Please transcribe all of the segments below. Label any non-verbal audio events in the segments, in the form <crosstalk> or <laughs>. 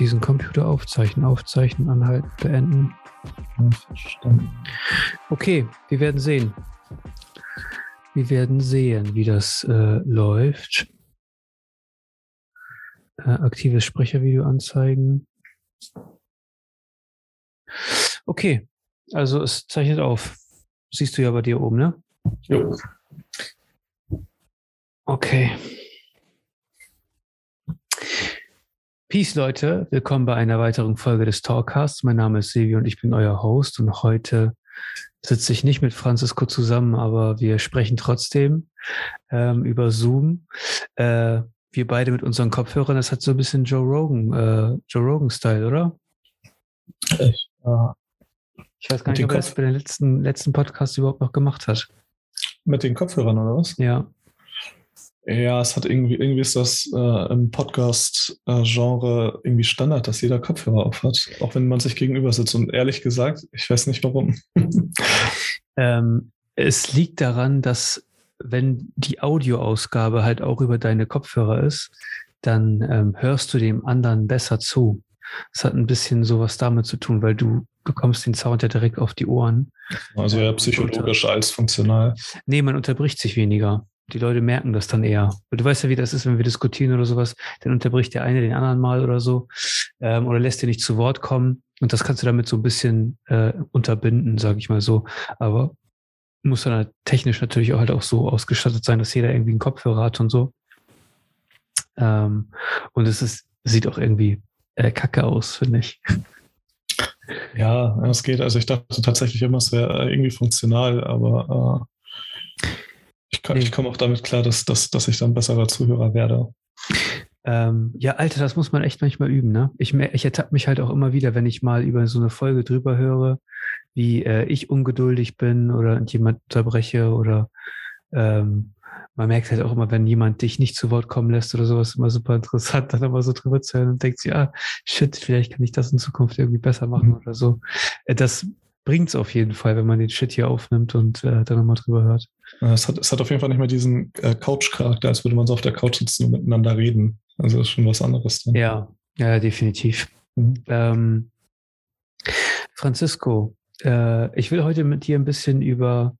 diesen Computer aufzeichnen, aufzeichnen, anhalten, beenden. Verstanden. Okay, wir werden sehen. Wir werden sehen, wie das äh, läuft. Äh, aktives Sprechervideo anzeigen. Okay, also es zeichnet auf. Siehst du ja bei dir oben, ne? Jo. Okay. Peace, Leute. Willkommen bei einer weiteren Folge des Talkcasts. Mein Name ist Silvio und ich bin euer Host. Und heute sitze ich nicht mit Francisco zusammen, aber wir sprechen trotzdem ähm, über Zoom. Äh, wir beide mit unseren Kopfhörern. Das hat so ein bisschen Joe Rogan, äh, Joe Rogan-Style, oder? Echt? Ja. Ich weiß gar nicht, ob er das bei den letzten, letzten Podcast überhaupt noch gemacht hat. Mit den Kopfhörern oder was? Ja. Ja, es hat irgendwie, irgendwie ist das äh, im Podcast-Genre irgendwie Standard, dass jeder Kopfhörer aufhat, auch wenn man sich gegenüber sitzt. Und ehrlich gesagt, ich weiß nicht warum. <laughs> ähm, es liegt daran, dass wenn die Audioausgabe halt auch über deine Kopfhörer ist, dann ähm, hörst du dem anderen besser zu. Das hat ein bisschen sowas damit zu tun, weil du bekommst den Sound ja direkt auf die Ohren. Also eher psychologisch als funktional. Nee, man unterbricht sich weniger. Die Leute merken das dann eher. Du weißt ja, wie das ist, wenn wir diskutieren oder sowas, dann unterbricht der eine den anderen mal oder so ähm, oder lässt dir nicht zu Wort kommen. Und das kannst du damit so ein bisschen äh, unterbinden, sage ich mal so. Aber muss dann halt technisch natürlich auch halt auch so ausgestattet sein, dass jeder irgendwie einen Kopfhörer hat und so. Ähm, und es ist, sieht auch irgendwie äh, kacke aus, finde ich. Ja, es geht. Also ich dachte tatsächlich immer, es wäre irgendwie funktional, aber äh, ich, nee. ich komme auch damit klar, dass, dass, dass ich dann besserer Zuhörer werde. Ähm, ja, Alter, das muss man echt manchmal üben, ne? Ich, ich ertappe mich halt auch immer wieder, wenn ich mal über so eine Folge drüber höre, wie äh, ich ungeduldig bin oder jemand unterbreche oder ähm, man merkt halt auch immer, wenn jemand dich nicht zu Wort kommen lässt oder sowas, immer super interessant, dann immer so drüber zu hören und denkt sich, ah, shit, vielleicht kann ich das in Zukunft irgendwie besser machen mhm. oder so. Äh, das bringt es auf jeden Fall, wenn man den Shit hier aufnimmt und äh, dann nochmal drüber hört. Es hat, es hat auf jeden Fall nicht mehr diesen äh, Couch-Charakter, als würde man so auf der Couch sitzen und miteinander reden. Also das ist schon was anderes. Dann. Ja, ja, definitiv. Mhm. Ähm, Francisco, äh, ich will heute mit dir ein bisschen über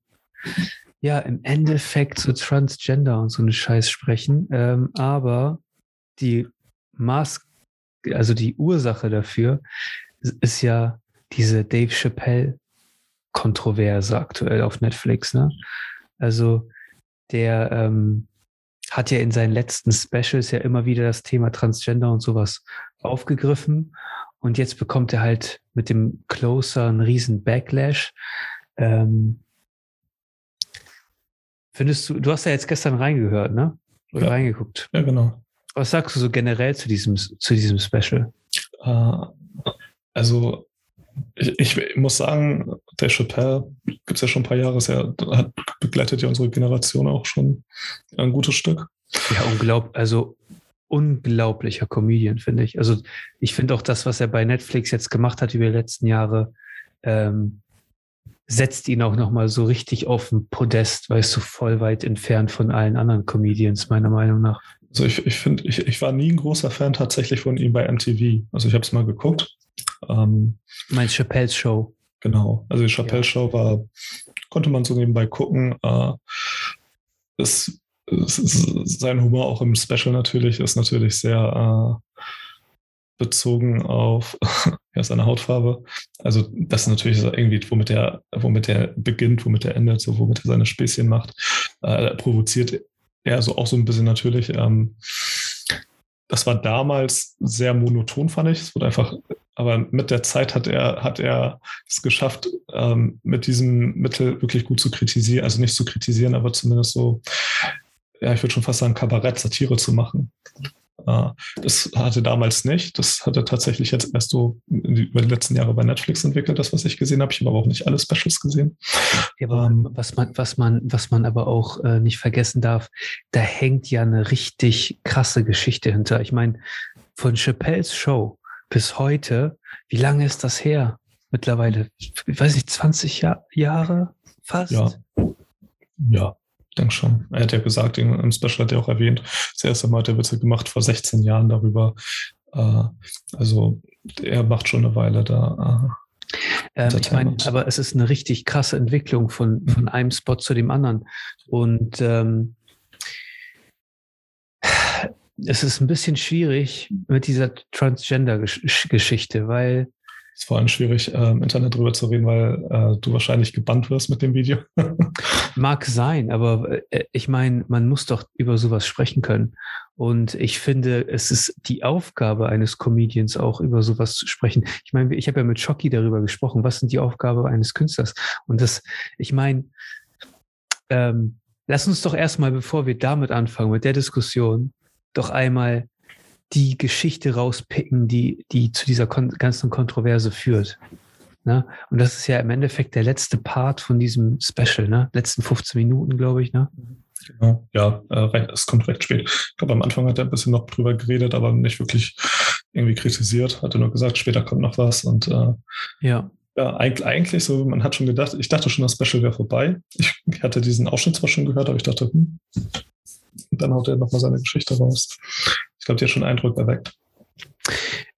ja, im Endeffekt so Transgender und so eine Scheiß sprechen. Ähm, aber die Maß, also die Ursache dafür ist ja diese Dave Chappelle-Kontroverse aktuell auf Netflix. Ne? Also der ähm, hat ja in seinen letzten Specials ja immer wieder das Thema Transgender und sowas aufgegriffen. Und jetzt bekommt er halt mit dem Closer einen riesen Backlash. Ähm, Findest du, du hast ja jetzt gestern reingehört, ne? Oder ja. reingeguckt. Ja, genau. Was sagst du so generell zu diesem, zu diesem Special? Uh, also, ich, ich, muss sagen, der Chappelle gibt es ja schon ein paar Jahre, er hat, begleitet ja unsere Generation auch schon ein gutes Stück. Ja, unglaublich, also unglaublicher Comedian, finde ich. Also, ich finde auch das, was er bei Netflix jetzt gemacht hat über die letzten Jahre, ähm, setzt ihn auch nochmal so richtig auf den Podest, weißt du, voll weit entfernt von allen anderen Comedians, meiner Meinung nach. Also ich, ich finde, ich, ich war nie ein großer Fan tatsächlich von ihm bei MTV. Also ich habe es mal geguckt. Ähm, Meinst Chappelle's Show? Genau. Also die Chappelle Show war, konnte man so nebenbei gucken. Äh, es, es, es, sein Humor auch im Special natürlich ist natürlich sehr äh, bezogen auf <laughs> ja, seine Hautfarbe. Also das ist natürlich irgendwie, womit er, womit er beginnt, womit er endet, so womit er seine Späßchen macht. Äh, provoziert er so auch so ein bisschen natürlich. Ähm, das war damals sehr monoton, fand ich. Es wurde einfach, aber mit der Zeit hat er, hat er es geschafft, ähm, mit diesem Mittel wirklich gut zu kritisieren, also nicht zu kritisieren, aber zumindest so, ja, ich würde schon fast sagen, Kabarett, Satire zu machen. Äh, das hatte damals nicht. Das hat er tatsächlich jetzt erst so über die letzten Jahre bei Netflix entwickelt, das, was ich gesehen habe. Ich habe aber auch nicht alle Specials gesehen. Ja, ähm, was, man, was, man, was man aber auch äh, nicht vergessen darf, da hängt ja eine richtig krasse Geschichte hinter. Ich meine, von Chappelles Show bis heute, wie lange ist das her? Mittlerweile, ich weiß nicht, 20 Jahr, Jahre fast? Ja. Ja, ich denke schon. Er hat ja gesagt, im Special hat er auch erwähnt, das erste Mal hat er Witze gemacht vor 16 Jahren darüber, Äh, also er macht schon eine Weile da. Äh, ähm, ich meine, aber es ist eine richtig krasse Entwicklung von, von einem Spot zu dem anderen. Und ähm, es ist ein bisschen schwierig mit dieser Transgender-Geschichte, weil ist vor allem schwierig, äh, im Internet drüber zu reden, weil äh, du wahrscheinlich gebannt wirst mit dem Video. <laughs> Mag sein, aber äh, ich meine, man muss doch über sowas sprechen können. Und ich finde, es ist die Aufgabe eines Comedians auch über sowas zu sprechen. Ich meine, ich habe ja mit Shocky darüber gesprochen, was sind die Aufgabe eines Künstlers? Und das, ich meine, ähm, lass uns doch erstmal, bevor wir damit anfangen, mit der Diskussion, doch einmal die Geschichte rauspicken, die, die zu dieser kon ganzen Kontroverse führt. Ne? Und das ist ja im Endeffekt der letzte Part von diesem Special, ne? Letzten 15 Minuten, glaube ich, ne? Genau. Ja, äh, es kommt recht spät. Ich glaube, am Anfang hat er ein bisschen noch drüber geredet, aber nicht wirklich irgendwie kritisiert. Hat er nur gesagt, später kommt noch was. Und äh, ja. Ja, eigentlich, eigentlich so, man hat schon gedacht, ich dachte schon, das Special wäre vorbei. Ich hatte diesen Ausschnitt zwar schon gehört, aber ich dachte, hm. Und dann haut er nochmal seine Geschichte raus. Ich glaube, die hat schon Eindruck erweckt.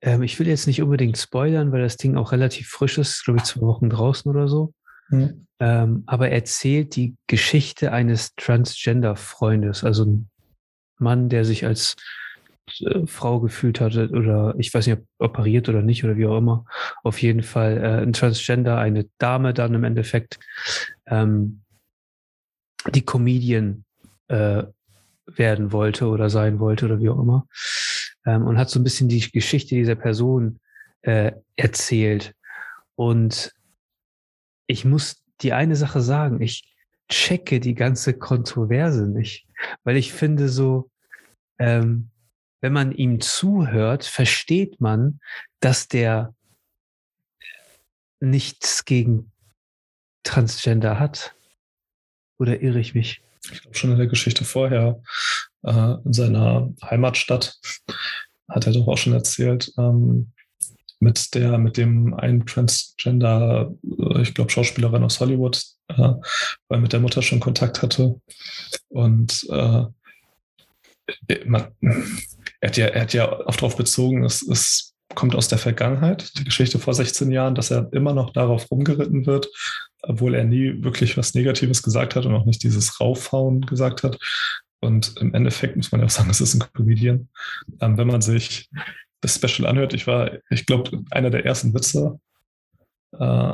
Ähm, ich will jetzt nicht unbedingt spoilern, weil das Ding auch relativ frisch ist, glaube ich, zwei Wochen draußen oder so. Mhm. Ähm, aber er erzählt die Geschichte eines Transgender-Freundes, also ein Mann, der sich als äh, Frau gefühlt hatte oder ich weiß nicht, ob operiert oder nicht oder wie auch immer. Auf jeden Fall äh, ein Transgender, eine Dame dann im Endeffekt, ähm, die Comedian äh, werden wollte oder sein wollte oder wie auch immer. Ähm, und hat so ein bisschen die Geschichte dieser Person äh, erzählt. Und ich muss die eine Sache sagen, ich checke die ganze Kontroverse nicht, weil ich finde so, ähm, wenn man ihm zuhört, versteht man, dass der nichts gegen Transgender hat. Oder irre ich mich? Ich glaube schon in der Geschichte vorher, äh, in seiner Heimatstadt, hat er doch auch schon erzählt, ähm, mit der, mit dem einen Transgender, äh, ich glaube, Schauspielerin aus Hollywood, äh, weil mit der Mutter schon Kontakt hatte. Und äh, man, er, hat ja, er hat ja oft darauf bezogen, es, es kommt aus der Vergangenheit, die Geschichte vor 16 Jahren, dass er immer noch darauf rumgeritten wird, obwohl er nie wirklich was Negatives gesagt hat und auch nicht dieses Raufhauen gesagt hat. Und im Endeffekt muss man ja auch sagen, es ist ein Comedian. Ähm, wenn man sich das Special anhört, ich war, ich glaube, einer der ersten Witze äh,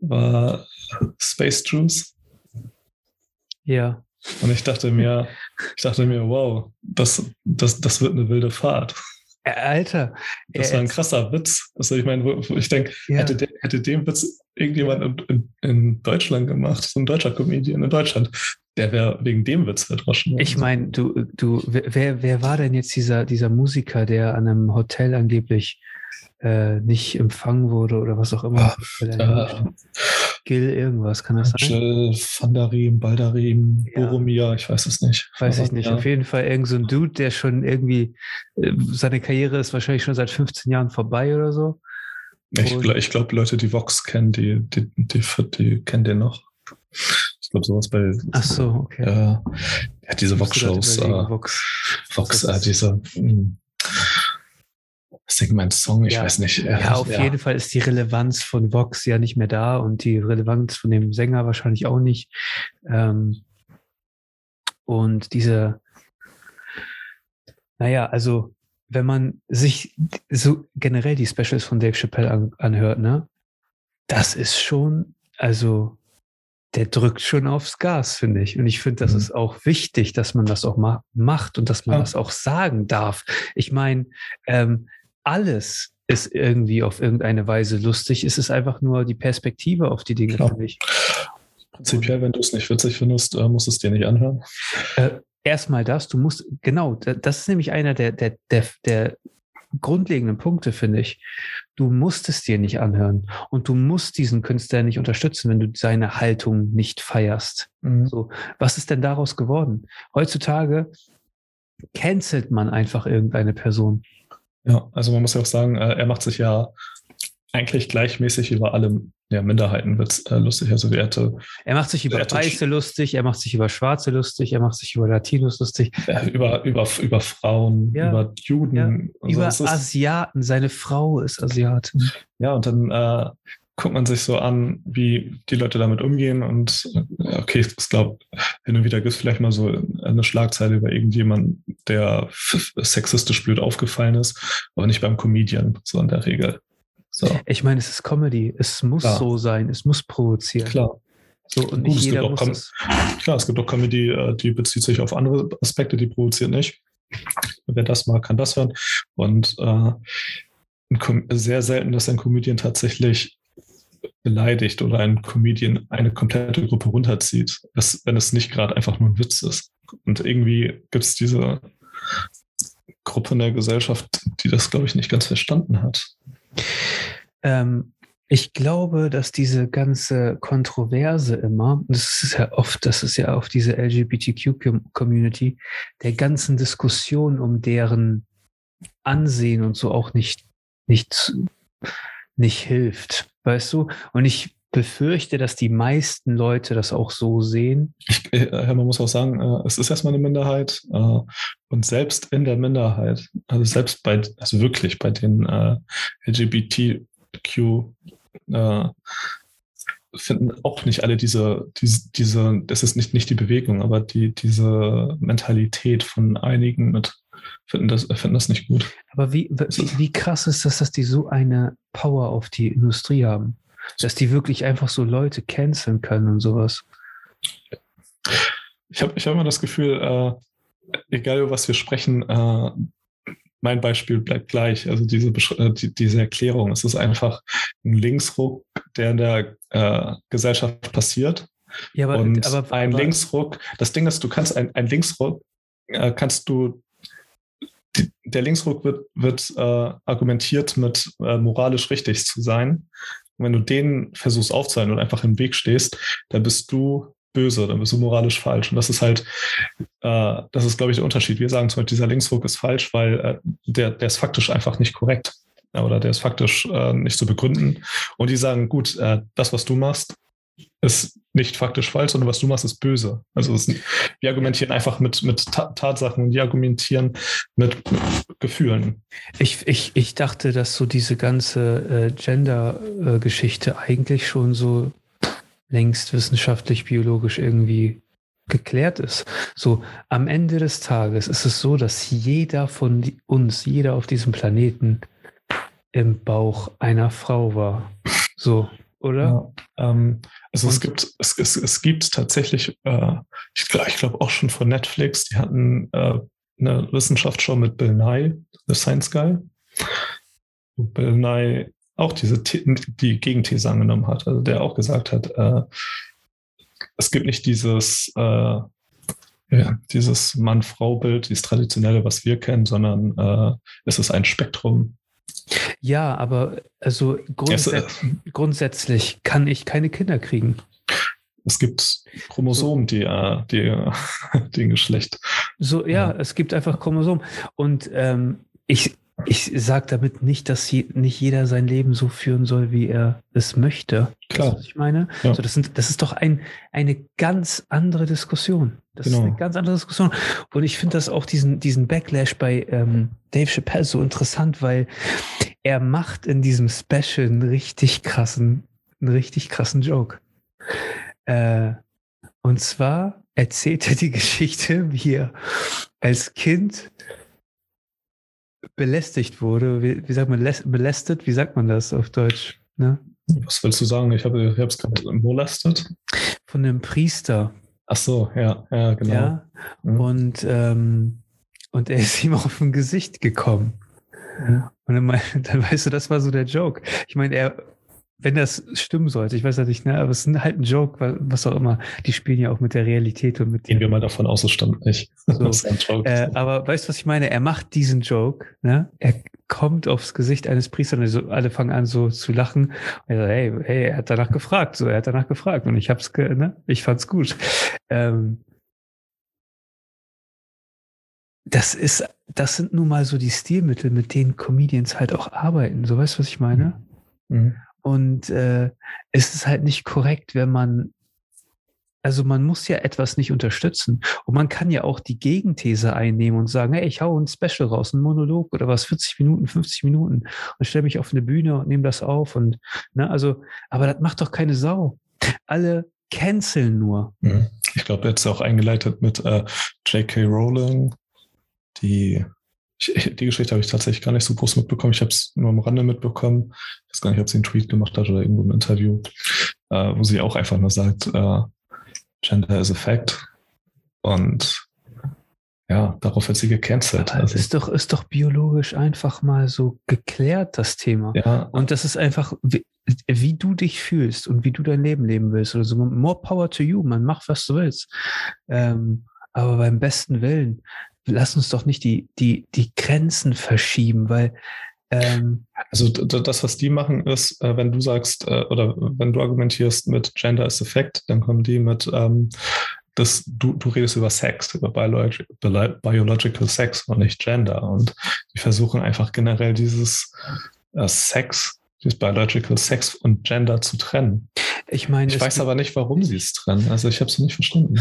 war Space Juice. Ja. Und ich dachte mir, ich dachte mir, wow, das, das, das wird eine wilde Fahrt. Alter. Das war ein krasser Witz. Also ich meine, ich denke, ja. hätte, hätte den Witz irgendjemand in, in, Deutschland gemacht, so ein deutscher Comedian in Deutschland, der wäre wegen dem Witz verdroschen. Ich meine, du, du, wer, wer war denn jetzt dieser, dieser Musiker, der an einem Hotel angeblich äh, nicht empfangen wurde oder was auch immer? Ach, Gil irgendwas, kann das sein? Jill, Vandarim, Baldarim, ja. Boromir, ich weiß es nicht. Weiß ich nicht. Ja. Auf jeden Fall irgend so ein Dude, der schon irgendwie, äh, seine Karriere ist wahrscheinlich schon seit 15 Jahren vorbei oder so. Ich, ich glaube, Leute, die Vox kennen, die, die, die, die, kennen den noch. Ich glaube, sowas bei. Ach so, okay. Äh, ja, diese Vox-Shows. Äh, Vox, Vox äh, diese. Mh, hm, Segment-Song, ich ja. weiß nicht. Ja, ja auf ja. jeden Fall ist die Relevanz von Vox ja nicht mehr da und die Relevanz von dem Sänger wahrscheinlich auch nicht. Ähm, und diese, naja, also wenn man sich so generell die Specials von Dave Chappelle an, anhört, ne, das ist schon, also der drückt schon aufs Gas, finde ich. Und ich finde, das mhm. ist auch wichtig, dass man das auch ma macht und dass man ja. das auch sagen darf. Ich meine, ähm, alles ist irgendwie auf irgendeine Weise lustig. Es ist einfach nur die Perspektive auf die Dinge, finde ich. Prinzipiell, wenn du es nicht witzig findest, äh, musst du es dir nicht anhören. Äh, erstmal das, du musst, genau, das ist nämlich einer der, der, der, der grundlegenden Punkte, finde ich. Du musst es dir nicht anhören und du musst diesen Künstler nicht unterstützen, wenn du seine Haltung nicht feierst. Mhm. So, was ist denn daraus geworden? Heutzutage cancelt man einfach irgendeine Person. Ja, also man muss ja auch sagen, äh, er macht sich ja eigentlich gleichmäßig über alle ja, Minderheiten wird äh, lustig. Also er hatte, er macht sich über Weiße lustig, er macht sich über Schwarze lustig, er macht sich über Latinos lustig. Äh, über, über, über Frauen, ja, über Juden. Ja, über so. Asiaten. Seine Frau ist Asiatin. Ja, und dann äh, guckt man sich so an, wie die Leute damit umgehen. Und okay, ich glaube, hin und wieder gibt es vielleicht mal so eine Schlagzeile über irgendjemanden, der sexistisch blöd aufgefallen ist, aber nicht beim Comedian, so in der Regel. So. Ich meine, es ist Comedy. Es muss klar. so sein. Es muss provozieren. Klar. So, und Gut, nicht jeder muss es. Klar, es gibt auch Comedy, äh, die bezieht sich auf andere Aspekte, die provoziert nicht. Wer das mag, kann das hören. Und äh, sehr selten, dass ein Comedian tatsächlich beleidigt oder ein Comedian eine komplette Gruppe runterzieht, dass, wenn es nicht gerade einfach nur ein Witz ist. Und irgendwie gibt es diese Gruppe in der Gesellschaft, die das, glaube ich, nicht ganz verstanden hat. Ähm, ich glaube, dass diese ganze Kontroverse immer, das ist ja oft, das ist ja auf diese LGBTQ-Community, der ganzen Diskussion um deren Ansehen und so auch nicht, nicht, nicht hilft. Weißt du? Und ich befürchte, dass die meisten Leute das auch so sehen. Ich, äh, man muss auch sagen, äh, es ist erstmal eine Minderheit äh, und selbst in der Minderheit, also selbst bei, also wirklich bei den LGBTQ finden auch nicht alle diese, diese, diese, das ist nicht, nicht die Bewegung, aber die, diese Mentalität von einigen mit finden das, finden das nicht gut. Aber wie, wie, wie krass ist das, dass die so eine Power auf die Industrie haben? Dass die wirklich einfach so Leute canceln können und sowas. Ich habe ich hab immer das Gefühl, äh, egal über was wir sprechen, äh, mein Beispiel bleibt gleich. Also diese, äh, die, diese Erklärung, es ist einfach ein Linksruck, der in der äh, Gesellschaft passiert. Ja, aber, und aber, ein aber, Linksruck, das Ding ist, du kannst ein, ein Linksruck, äh, kannst du der Linksruck wird, wird äh, argumentiert mit äh, moralisch richtig zu sein. Und wenn du den versuchst aufzuhalten und einfach im Weg stehst, dann bist du böse, dann bist du moralisch falsch. Und das ist halt, äh, das ist, glaube ich, der Unterschied. Wir sagen zum Beispiel, dieser Linksruck ist falsch, weil äh, der, der ist faktisch einfach nicht korrekt. Oder der ist faktisch äh, nicht zu begründen. Und die sagen, gut, äh, das, was du machst, ist nicht faktisch falsch, sondern was du machst, ist böse. Also ist, wir argumentieren einfach mit, mit Tatsachen und die argumentieren mit, mit Gefühlen. Ich, ich, ich dachte, dass so diese ganze äh, Gender-Geschichte eigentlich schon so längst wissenschaftlich, biologisch irgendwie geklärt ist. So am Ende des Tages ist es so, dass jeder von uns, jeder auf diesem Planeten im Bauch einer Frau war. So, oder? Ja, ähm, also es gibt, es, es, es gibt tatsächlich, äh, ich glaube glaub auch schon von Netflix, die hatten äh, eine Wissenschaftsshow mit Bill Nye, The Science Guy, wo Bill Nye auch diese die Gegenthese angenommen hat, also der auch gesagt hat, äh, es gibt nicht dieses äh, ja, dieses Mann-Frau-Bild, dieses traditionelle, was wir kennen, sondern äh, es ist ein Spektrum ja, aber also grundsätzlich, äh, grundsätzlich kann ich keine Kinder kriegen. Es gibt Chromosomen, die, äh, die, <laughs> die Geschlecht. So, ja, ja, es gibt einfach Chromosomen. Und ähm, ich, ich sage damit nicht, dass je, nicht jeder sein Leben so führen soll, wie er es möchte. Klar. Das, was ich meine? Ja. So, das, sind, das ist doch ein, eine ganz andere Diskussion. Das genau. ist eine ganz andere Diskussion. Und ich finde das auch diesen, diesen Backlash bei ähm, Dave Chappelle so interessant, weil er macht in diesem Special einen richtig krassen, einen richtig krassen Joke. Äh, und zwar erzählt er die <laughs> Geschichte, wie er als Kind belästigt wurde. Wie, wie sagt man, belästet? Wie sagt man das auf Deutsch? Ne? Was willst du sagen? Ich habe es gerade molestet. Von einem Priester. Ach so, ja, ja, genau. Ja, mhm. und, ähm, und er ist <laughs> ihm auf dem Gesicht gekommen. Ja. Und dann, <laughs> dann weißt du, das war so der Joke. Ich meine, er wenn das stimmen sollte, ich weiß ja nicht, ne, aber es ist halt ein Joke, was auch immer. Die spielen ja auch mit der Realität und mit. Gehen wir mal davon aus, es stimmt nicht. So. <laughs> äh, aber weißt du, was ich meine? Er macht diesen Joke, ne? Er kommt aufs Gesicht eines Priesters also alle fangen an so zu lachen. Und er sagt, hey, hey, er hat danach gefragt, so, er hat danach gefragt und ich hab's, ne? Ich fand's gut. Ähm, das ist, das sind nun mal so die Stilmittel, mit denen Comedians halt auch arbeiten. So weißt du, was ich meine? Mhm. Und äh, es ist halt nicht korrekt, wenn man also man muss ja etwas nicht unterstützen. Und man kann ja auch die Gegenthese einnehmen und sagen, hey, ich hau ein Special raus, ein Monolog oder was, 40 Minuten, 50 Minuten und stelle mich auf eine Bühne und nehme das auf. Und, ne, also, aber das macht doch keine Sau. Alle canceln nur. Mhm. Ich glaube, jetzt auch eingeleitet mit äh, J.K. Rowling, die ich, die Geschichte habe ich tatsächlich gar nicht so groß mitbekommen. Ich habe es nur am Rande mitbekommen. Ich weiß gar nicht, ob sie einen Tweet gemacht hat oder irgendwo ein Interview, äh, wo sie auch einfach nur sagt, äh, Gender is a fact. Und ja, darauf wird sie gecancelt. Also. Ist doch, ist doch biologisch einfach mal so geklärt, das Thema. Ja. Und das ist einfach, wie, wie, du dich fühlst und wie du dein Leben leben willst. Also more power to you, man, mach, was du willst. Ähm, aber beim besten Willen, lass uns doch nicht die, die, die Grenzen verschieben, weil ähm, also das, was die machen, ist, äh, wenn du sagst äh, oder wenn du argumentierst mit Gender is Effect, dann kommen die mit, ähm, das, du, du redest über Sex, über Biolog Biological Sex und nicht Gender. Und die versuchen einfach generell dieses äh, Sex, dieses Biological Sex und Gender zu trennen. Ich meine, ich weiß aber nicht, warum sie es trennen. Also ich habe es nicht verstanden.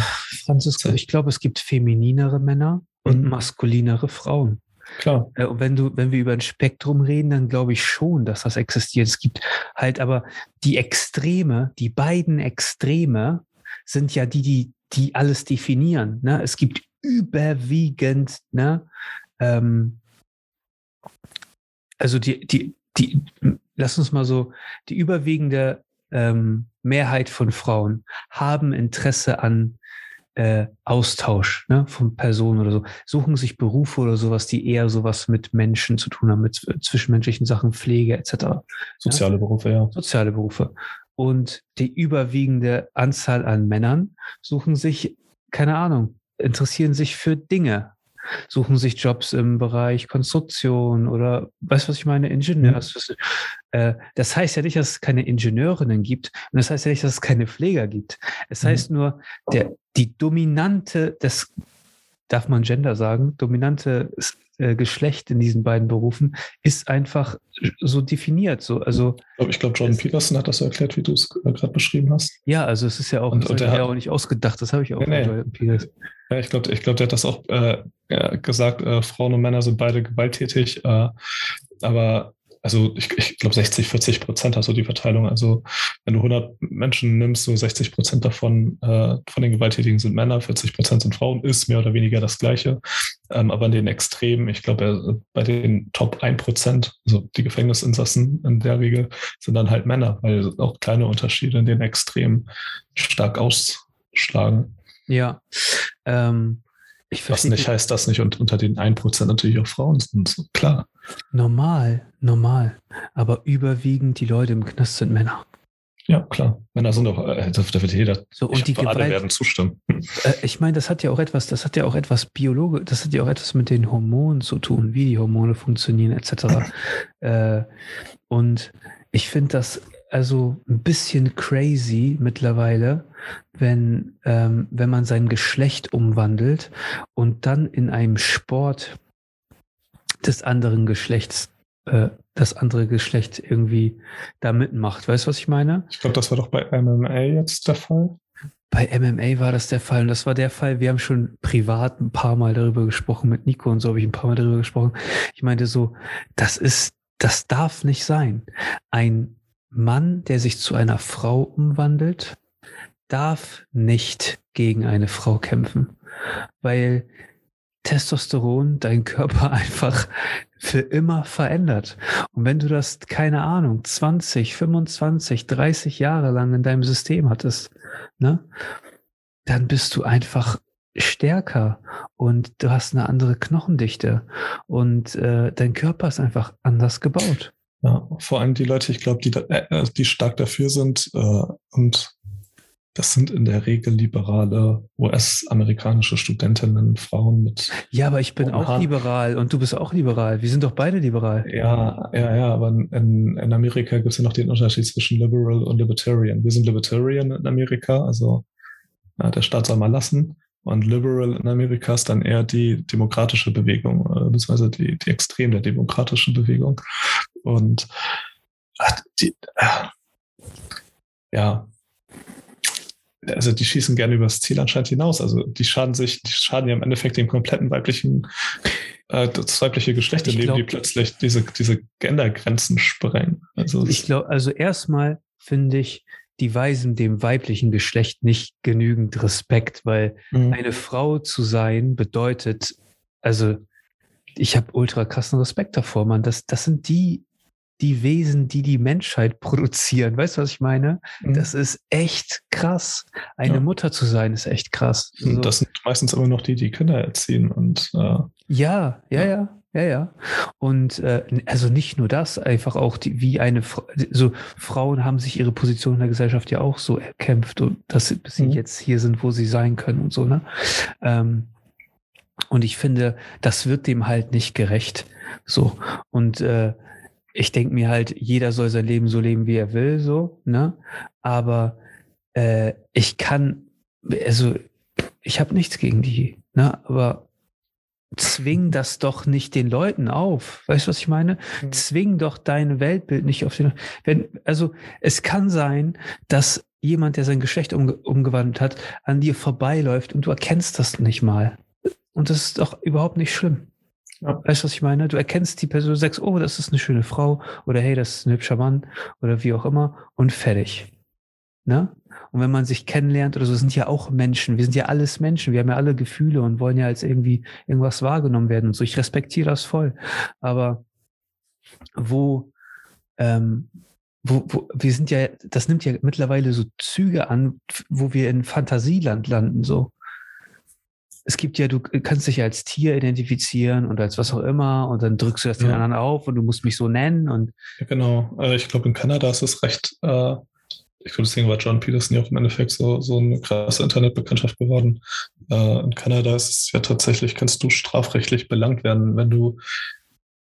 Franziska, ich glaube, es gibt femininere Männer und mhm. maskulinere Frauen. Klar. Äh, und wenn du, wenn wir über ein Spektrum reden, dann glaube ich schon, dass das existiert. Es gibt halt aber die Extreme, die beiden Extreme sind ja die, die, die alles definieren. Ne? Es gibt überwiegend, ne, ähm, also die, die, die, lass uns mal so, die überwiegende ähm, Mehrheit von Frauen haben Interesse an äh, Austausch ne, von Personen oder so, suchen sich Berufe oder sowas, die eher sowas mit Menschen zu tun haben, mit zwischenmenschlichen Sachen, Pflege etc. Soziale ja? Berufe, ja. Soziale Berufe. Und die überwiegende Anzahl an Männern suchen sich, keine Ahnung, interessieren sich für Dinge, suchen sich Jobs im Bereich Konstruktion oder, weißt du, was ich meine, Ingenieurs. Mhm. Das heißt ja nicht, dass es keine Ingenieurinnen gibt und das heißt ja nicht, dass es keine Pfleger gibt. Es mhm. heißt nur, der, die dominante, das darf man Gender sagen, dominante äh, Geschlecht in diesen beiden Berufen ist einfach so definiert. So, also, ich glaube, Jordan Peterson hat das so erklärt, wie du es äh, gerade beschrieben hast. Ja, also es ist ja auch, und, und ja auch nicht ausgedacht, das habe ich auch nee, Jordan Peterson. Ja, ich glaube, ich glaub, der hat das auch äh, gesagt, äh, Frauen und Männer sind beide gewalttätig, äh, aber also ich, ich glaube 60, 40 Prozent hast du die Verteilung. Also wenn du 100 Menschen nimmst, so 60 Prozent davon äh, von den Gewalttätigen sind Männer, 40 Prozent sind Frauen, ist mehr oder weniger das Gleiche. Ähm, aber in den Extremen, ich glaube äh, bei den Top 1 Prozent, also die Gefängnisinsassen in der Regel, sind dann halt Männer, weil auch kleine Unterschiede in den Extremen stark ausschlagen. Ja. Ähm, ich Was nicht heißt, dass nicht unter den 1% natürlich auch Frauen sind, klar. Normal, normal. Aber überwiegend die Leute im Knast sind Männer. Ja, klar. Männer sind doch, äh, da wird jeder. So, und die Gewalt, alle werden zustimmen. Äh, ich meine, das hat ja auch etwas, das hat ja auch etwas Biologe, das hat ja auch etwas mit den Hormonen zu tun, wie die Hormone funktionieren, etc. <laughs> äh, und ich finde das also ein bisschen crazy mittlerweile, wenn, ähm, wenn man sein Geschlecht umwandelt und dann in einem Sport des anderen Geschlechts, äh, das andere Geschlecht irgendwie da mitmacht. Weißt du, was ich meine? Ich glaube, das war doch bei MMA jetzt der Fall. Bei MMA war das der Fall. Und das war der Fall, wir haben schon privat ein paar Mal darüber gesprochen, mit Nico und so habe ich ein paar Mal darüber gesprochen. Ich meinte so, das ist, das darf nicht sein. Ein Mann, der sich zu einer Frau umwandelt, darf nicht gegen eine Frau kämpfen, weil Testosteron deinen Körper <laughs> einfach für immer verändert. Und wenn du das, keine Ahnung, 20, 25, 30 Jahre lang in deinem System hattest, ne, dann bist du einfach stärker und du hast eine andere Knochendichte und äh, dein Körper ist einfach anders gebaut. Ja, vor allem die Leute, ich glaube, die, äh, die stark dafür sind äh, und das sind in der Regel liberale US-amerikanische Studentinnen, Frauen mit. Ja, aber ich bin auch Haaren. liberal und du bist auch liberal. Wir sind doch beide liberal. Ja, ja, ja, aber in, in Amerika gibt es ja noch den Unterschied zwischen liberal und libertarian. Wir sind libertarian in Amerika, also ja, der Staat soll mal lassen. Und liberal in Amerika ist dann eher die demokratische Bewegung, äh, beziehungsweise die, die Extrem der demokratischen Bewegung. Und ach, die, ach, ja, also die schießen gerne übers Ziel anscheinend hinaus. Also die schaden sich, die schaden ja im Endeffekt dem kompletten weiblichen, äh, das weibliche Geschlecht, indem glaub, die plötzlich diese, diese Gendergrenzen sprengen. Also ich glaube, also erstmal finde ich, die weisen dem weiblichen Geschlecht nicht genügend Respekt, weil mhm. eine Frau zu sein bedeutet, also ich habe ultra krassen Respekt davor, man. Das, das sind die die Wesen, die die Menschheit produzieren. Weißt du, was ich meine? Mhm. Das ist echt krass. Eine ja. Mutter zu sein, ist echt krass. So. Das sind meistens immer noch die, die Kinder erziehen und äh, ja, ja, ja. Ja, ja. Und äh, also nicht nur das, einfach auch die, wie eine Frau, so Frauen haben sich ihre Position in der Gesellschaft ja auch so erkämpft und dass sie, bis sie mhm. jetzt hier sind, wo sie sein können und so, ne? Ähm, und ich finde, das wird dem halt nicht gerecht. So. Und äh, ich denke mir halt, jeder soll sein Leben so leben, wie er will, so, ne? Aber äh, ich kann, also ich habe nichts gegen die, ne? Aber zwing das doch nicht den Leuten auf. Weißt du, was ich meine? Mhm. Zwing doch dein Weltbild nicht auf den. Wenn, also es kann sein, dass jemand, der sein Geschlecht umge umgewandelt hat, an dir vorbeiläuft und du erkennst das nicht mal. Und das ist doch überhaupt nicht schlimm. Ja. Weißt du, was ich meine? Du erkennst die Person, sagst, oh, das ist eine schöne Frau oder hey, das ist ein hübscher Mann oder wie auch immer und fertig. Ne? Und wenn man sich kennenlernt oder so, sind ja auch Menschen. Wir sind ja alles Menschen. Wir haben ja alle Gefühle und wollen ja als irgendwie irgendwas wahrgenommen werden und so. Ich respektiere das voll. Aber wo, ähm, wo, wo, wir sind ja, das nimmt ja mittlerweile so Züge an, wo wir in Fantasieland landen, so es gibt ja, du kannst dich ja als Tier identifizieren und als was auch immer und dann drückst du das ja. den anderen auf und du musst mich so nennen und. Ja, genau. Also ich glaube, in Kanada ist es recht, äh, ich glaube, deswegen war John Peterson ja auch im Endeffekt so, so eine krasse Internetbekanntschaft geworden. Äh, in Kanada ist es ja tatsächlich, kannst du strafrechtlich belangt werden, wenn du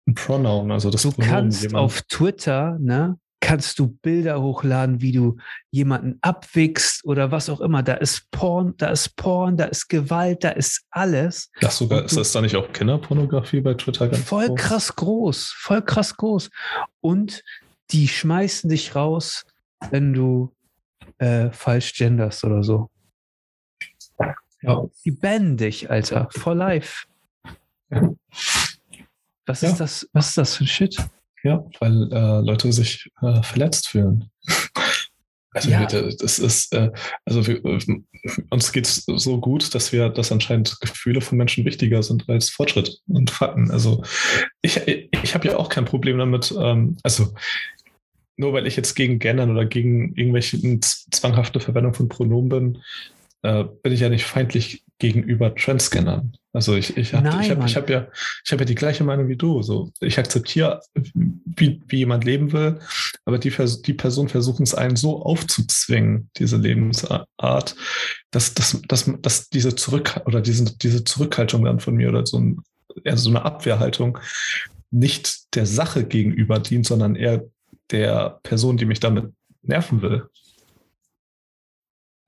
ein Pronoun, also das Du Pronomen kannst jemand, auf Twitter, ne, kannst du Bilder hochladen, wie du jemanden abwickst oder was auch immer. Da ist Porn, da ist Porn, da ist Gewalt, da ist alles. Das sogar, ist das da nicht auch Kinderpornografie bei Twitter ganz Voll groß? krass groß, voll krass groß. Und die schmeißen dich raus, wenn du äh, falsch genderst oder so. Ja. Die bannen dich, Alter, for life. Was ja. ist das? Was ist das für ein Shit? Ja, weil äh, Leute sich äh, verletzt fühlen. <laughs> Also ja. das ist, äh, also wir, uns geht es so gut, dass wir, dass anscheinend Gefühle von Menschen wichtiger sind als Fortschritt und Fakten. Also ich, ich habe ja auch kein Problem damit, ähm, also nur weil ich jetzt gegen Gendern oder gegen irgendwelche zwanghafte Verwendung von Pronomen bin, äh, bin ich ja nicht feindlich gegenüber Transcannern. Also ich, ich habe ich hab, ich hab ja, ich hab ja die gleiche Meinung wie du. So, ich akzeptiere, wie, wie jemand leben will, aber die, die Person versuchen es einen so aufzuzwingen, diese Lebensart, dass, dass, dass, dass diese Zurück oder diese, diese Zurückhaltung dann von mir oder so, ein, eher so eine Abwehrhaltung nicht der Sache gegenüber dient, sondern eher der Person, die mich damit nerven will.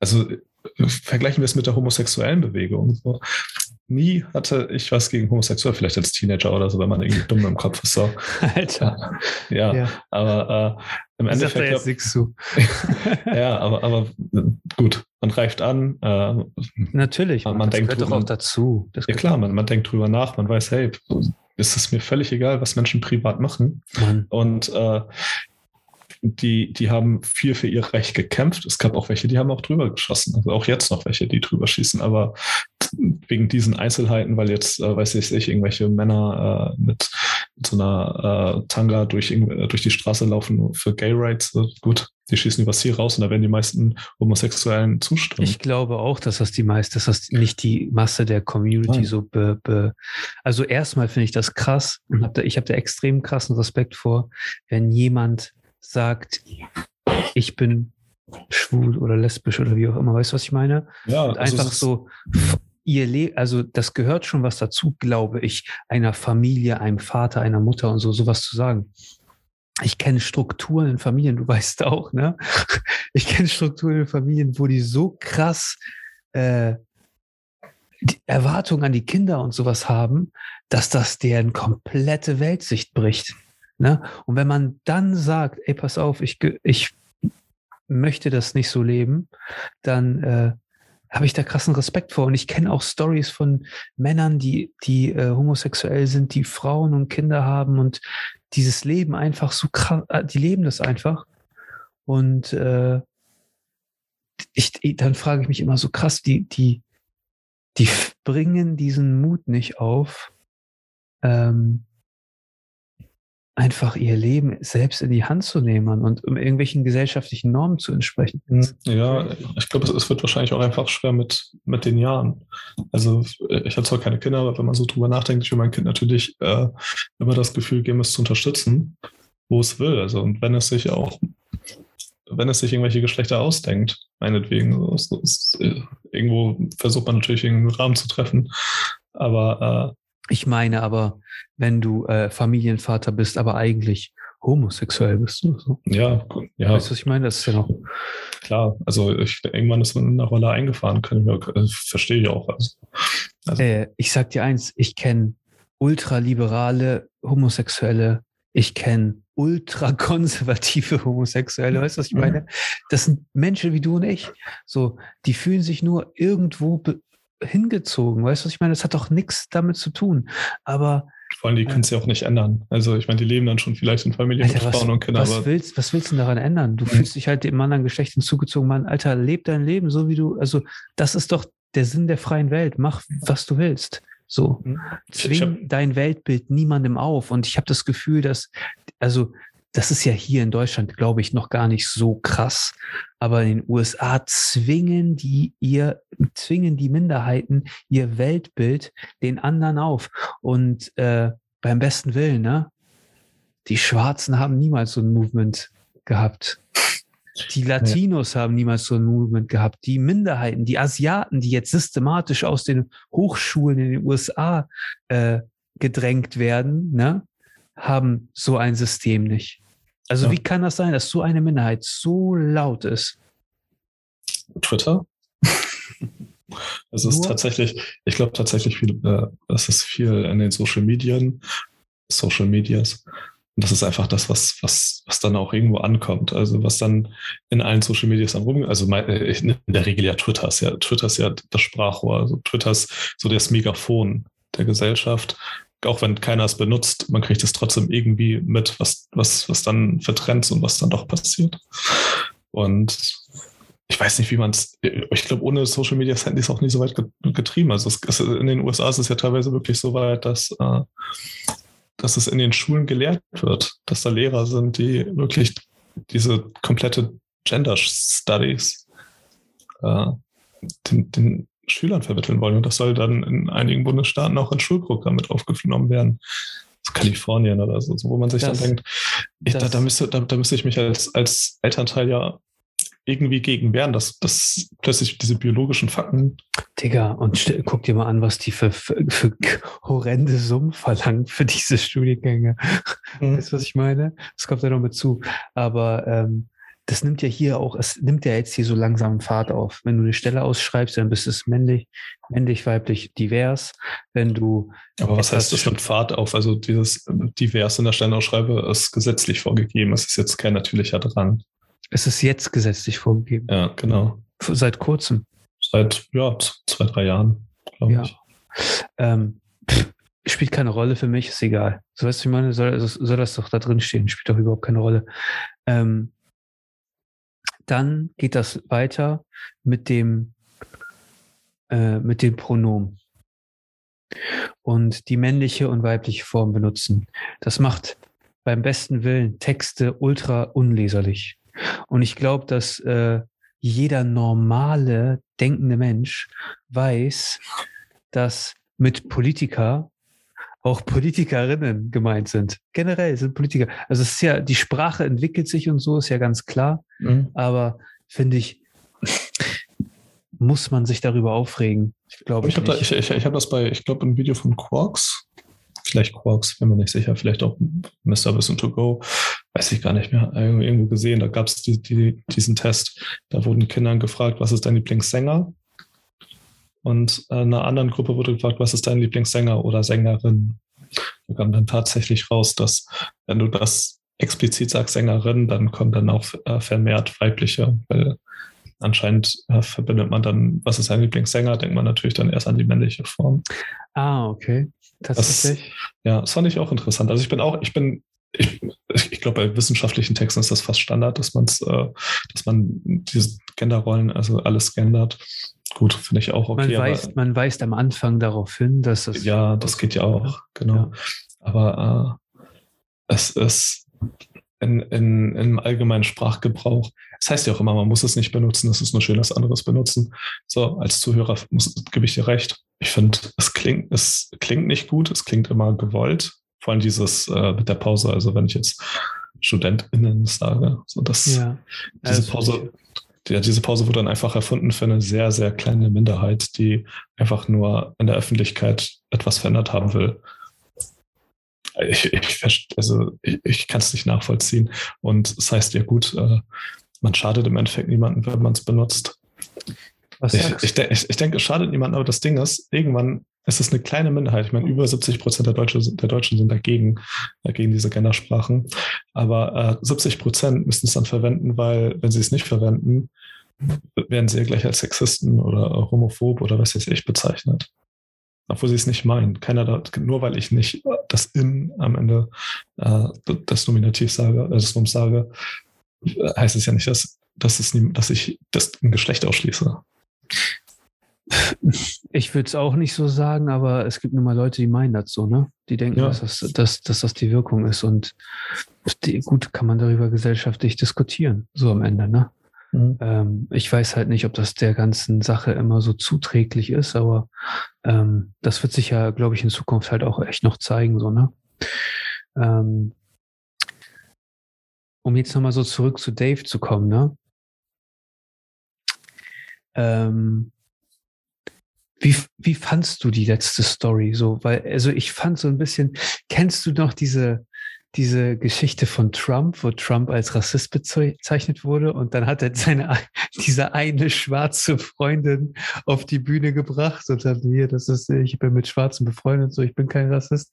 Also vergleichen wir es mit der homosexuellen Bewegung. So. Nie hatte ich was gegen homosexuell, vielleicht als Teenager oder so, wenn man irgendwie dumm im Kopf ist. So. <laughs> Alter. Ja, ja. aber äh, im ich Endeffekt. Jetzt nichts zu. <laughs> ja, aber, aber gut, man reift an. Äh, Natürlich, man, man das denkt gehört drüber, doch auch dazu. Das ja klar, man, man denkt drüber nach, man weiß, hey, ist es mir völlig egal, was Menschen privat machen. Mann. Und äh, die, die haben viel für ihr Recht gekämpft. Es gab auch welche, die haben auch drüber geschossen. Also auch jetzt noch welche, die drüber schießen. Aber wegen diesen Einzelheiten, weil jetzt, äh, weiß ich nicht, irgendwelche Männer äh, mit, mit, so einer äh, Tanga durch, äh, durch die Straße laufen für Gay Rights, äh, gut, die schießen übers Ziel raus und da werden die meisten Homosexuellen zustimmen. Ich glaube auch, dass das die meiste, dass das nicht die Masse der Community Nein. so be, be Also erstmal finde ich das krass und hab da, ich habe da extrem krassen Respekt vor, wenn jemand sagt, ich bin schwul oder lesbisch oder wie auch immer, weißt du, was ich meine? Ja, und also einfach so ihr Le also das gehört schon was dazu, glaube ich, einer Familie, einem Vater, einer Mutter und so sowas zu sagen. Ich kenne Strukturen in Familien, du <laughs> weißt auch, ne? Ich kenne Strukturen in Familien, wo die so krass äh, die Erwartungen an die Kinder und sowas haben, dass das deren komplette Weltsicht bricht. Ne? Und wenn man dann sagt, ey, pass auf, ich, ich möchte das nicht so leben, dann äh, habe ich da krassen Respekt vor. Und ich kenne auch Stories von Männern, die, die äh, homosexuell sind, die Frauen und Kinder haben und dieses Leben einfach so krass, äh, die leben das einfach. Und äh, ich, dann frage ich mich immer so krass, die, die, die bringen diesen Mut nicht auf, ähm, einfach ihr Leben selbst in die Hand zu nehmen und um irgendwelchen gesellschaftlichen Normen zu entsprechen. Hm, ja, ich glaube, es, wird wahrscheinlich auch einfach schwer mit, mit den Jahren. Also ich habe zwar keine Kinder, aber wenn man so drüber nachdenkt, ich will mein Kind natürlich äh, immer das Gefühl geben, es zu unterstützen, wo es will. Also und wenn es sich auch, wenn es sich irgendwelche Geschlechter ausdenkt, meinetwegen, so, so, so, irgendwo versucht man natürlich einen Rahmen zu treffen. Aber äh, ich meine aber, wenn du äh, Familienvater bist, aber eigentlich homosexuell bist. Du, so. Ja, ja. Weißt du, was ich meine? Das ist ja noch. Klar, also ich, irgendwann ist man in der Rolle eingefahren, kann ich mir, äh, verstehe ich auch. Also, also. Äh, ich sag dir eins, ich kenne ultraliberale Homosexuelle, ich kenne ultrakonservative Homosexuelle, weißt du, was ich meine? Das sind Menschen wie du und ich. So, die fühlen sich nur irgendwo hingezogen. Weißt du, was ich meine? Das hat doch nichts damit zu tun. Aber vor allem, die können es ja auch nicht ändern. Also ich meine, die leben dann schon vielleicht in Familien Alter, mit Frauen und Kindern. Was, willst, was willst du daran ändern? Du mhm. fühlst dich halt dem anderen Geschlecht hinzugezogen. Mann, Alter, leb dein Leben so wie du, also das ist doch der Sinn der freien Welt. Mach, was du willst. So. Mhm. Zwing dein Weltbild niemandem auf. Und ich habe das Gefühl, dass, also das ist ja hier in Deutschland, glaube ich, noch gar nicht so krass. Aber in den USA zwingen die ihr, zwingen die Minderheiten ihr Weltbild den anderen auf. Und äh, beim besten Willen, ne? Die Schwarzen haben niemals so ein Movement gehabt. Die Latinos ja. haben niemals so ein Movement gehabt. Die Minderheiten, die Asiaten, die jetzt systematisch aus den Hochschulen in den USA äh, gedrängt werden, ne, haben so ein System nicht. Also ja. wie kann das sein, dass so eine Minderheit so laut ist? Twitter. <laughs> Es ist tatsächlich, ich glaube tatsächlich viel, äh, es ist viel in den Social Medien, Social Medias. Und das ist einfach das, was, was, was dann auch irgendwo ankommt. Also was dann in allen Social Medias dann rum, also äh, in der Regel ja Twitter ist ja, Twitter ist ja das Sprachrohr. Also Twitter ist so das Megafon der Gesellschaft auch wenn keiner es benutzt, man kriegt es trotzdem irgendwie mit, was, was, was dann für und was dann doch passiert. Und ich weiß nicht, wie man es, ich glaube, ohne Social Media ist es auch nicht so weit getrieben. Also es, in den USA ist es ja teilweise wirklich so weit, dass, äh, dass es in den Schulen gelehrt wird, dass da Lehrer sind, die wirklich diese komplette Gender Studies äh, den, den Schülern vermitteln wollen. Und das soll dann in einigen Bundesstaaten auch ins Schulprogramm mit aufgenommen werden. Kalifornien oder so, wo man sich das, dann denkt, ich, da, da, müsste, da, da müsste ich mich als, als Elternteil ja irgendwie gegen wehren, dass, dass plötzlich diese biologischen Fakten. Digga, und guck dir mal an, was die für, für, für horrende Summen verlangen für diese Studiengänge. Mhm. Weißt du, was ich meine? Das kommt ja noch mit zu. Aber ähm, das nimmt ja hier auch, es nimmt ja jetzt hier so langsam Fahrt auf. Wenn du eine Stelle ausschreibst, dann bist es männlich, männlich, weiblich, divers. Wenn du. Aber was heißt, das nimmt Fahrt auf? Also dieses divers in der Stellenausschreibe ist gesetzlich vorgegeben. Es ist jetzt kein natürlicher Drang. Es ist jetzt gesetzlich vorgegeben. Ja, genau. Seit kurzem. Seit, ja, zwei, drei Jahren, glaube ja. ich. Ähm, spielt keine Rolle für mich, ist egal. So weißt du, ich meine, soll, soll das doch da drin stehen, spielt doch überhaupt keine Rolle. Ähm, dann geht das weiter mit dem, äh, mit dem Pronomen. Und die männliche und weibliche Form benutzen. Das macht beim besten Willen Texte ultra unleserlich. Und ich glaube, dass äh, jeder normale, denkende Mensch weiß, dass mit Politiker auch Politikerinnen gemeint sind. Generell sind Politiker. Also es ist ja, die Sprache entwickelt sich und so, ist ja ganz klar. Mhm. Aber finde ich, muss man sich darüber aufregen. Ich glaube, ich, ich habe ich, ich, ich hab das bei, ich glaube, ein Video von Quarks, vielleicht Quarks, bin mir nicht sicher, vielleicht auch Mr. Wissen to Go, weiß ich gar nicht mehr, irgendwo gesehen. Da gab es die, die, diesen Test. Da wurden Kindern gefragt, was ist dein Lieblingssänger? Und äh, einer anderen Gruppe wurde gefragt, was ist dein Lieblingssänger oder Sängerin? da kam dann tatsächlich raus, dass wenn du das explizit sagst Sängerin, dann kommen dann auch äh, vermehrt weibliche, weil anscheinend äh, verbindet man dann, was ist sein Lieblingssänger, denkt man natürlich dann erst an die männliche Form. Ah, okay. Tatsächlich. Das, ja, das fand ich auch interessant. Also ich bin auch, ich bin ich, ich glaube, bei wissenschaftlichen Texten ist das fast Standard, dass man äh, dass man diese Genderrollen, also alles gendert. Gut, finde ich auch okay. Man weist, man weist am Anfang darauf hin, dass es. Ja, das geht ja auch, genau. Ja. Aber äh, es ist in, in, im allgemeinen Sprachgebrauch. Das heißt ja auch immer, man muss es nicht benutzen, es ist nur schön, dass anderes benutzen. So, als Zuhörer muss, gebe ich dir recht. Ich finde, es klingt, es klingt nicht gut, es klingt immer gewollt. Vor allem dieses äh, mit der Pause, also wenn ich jetzt StudentInnen sage, so dass ja, diese Pause, die, diese Pause wurde dann einfach erfunden für eine sehr, sehr kleine Minderheit, die einfach nur in der Öffentlichkeit etwas verändert haben will ich, ich, also ich, ich kann es nicht nachvollziehen. Und das heißt ja gut, äh, man schadet im Endeffekt niemandem, wenn man es benutzt. Ich, ich, ich denke, es schadet niemandem, aber das Ding ist, irgendwann ist es eine kleine Minderheit. Ich meine, über 70 Prozent der, Deutsche, der Deutschen sind dagegen, dagegen diese Gendersprachen. Aber äh, 70 Prozent müssen es dann verwenden, weil, wenn sie es nicht verwenden, werden sie ja gleich als Sexisten oder homophob oder was weiß ich bezeichnet obwohl sie es nicht meinen. Keiner da, nur weil ich nicht das in am Ende äh, das Nominativ sage, äh, das Nom sage, heißt es ja nicht, dass, dass, es nie, dass ich das ein Geschlecht ausschließe. Ich würde es auch nicht so sagen, aber es gibt nun mal Leute, die meinen das so, ne? Die denken, ja. dass, das, dass, dass das die Wirkung ist. Und die, gut, kann man darüber gesellschaftlich diskutieren, so am Ende, ne? Mhm. Ähm, ich weiß halt nicht, ob das der ganzen Sache immer so zuträglich ist, aber ähm, das wird sich ja, glaube ich, in Zukunft halt auch echt noch zeigen, so, ne? Ähm, um jetzt nochmal so zurück zu Dave zu kommen, ne? Ähm, wie, wie fandst du die letzte Story so? Weil, also ich fand so ein bisschen, kennst du noch diese, diese Geschichte von Trump, wo Trump als Rassist bezeichnet wurde und dann hat er seine, diese eine schwarze Freundin auf die Bühne gebracht und dann hier, das ist, ich bin mit Schwarzen befreundet, so, ich bin kein Rassist.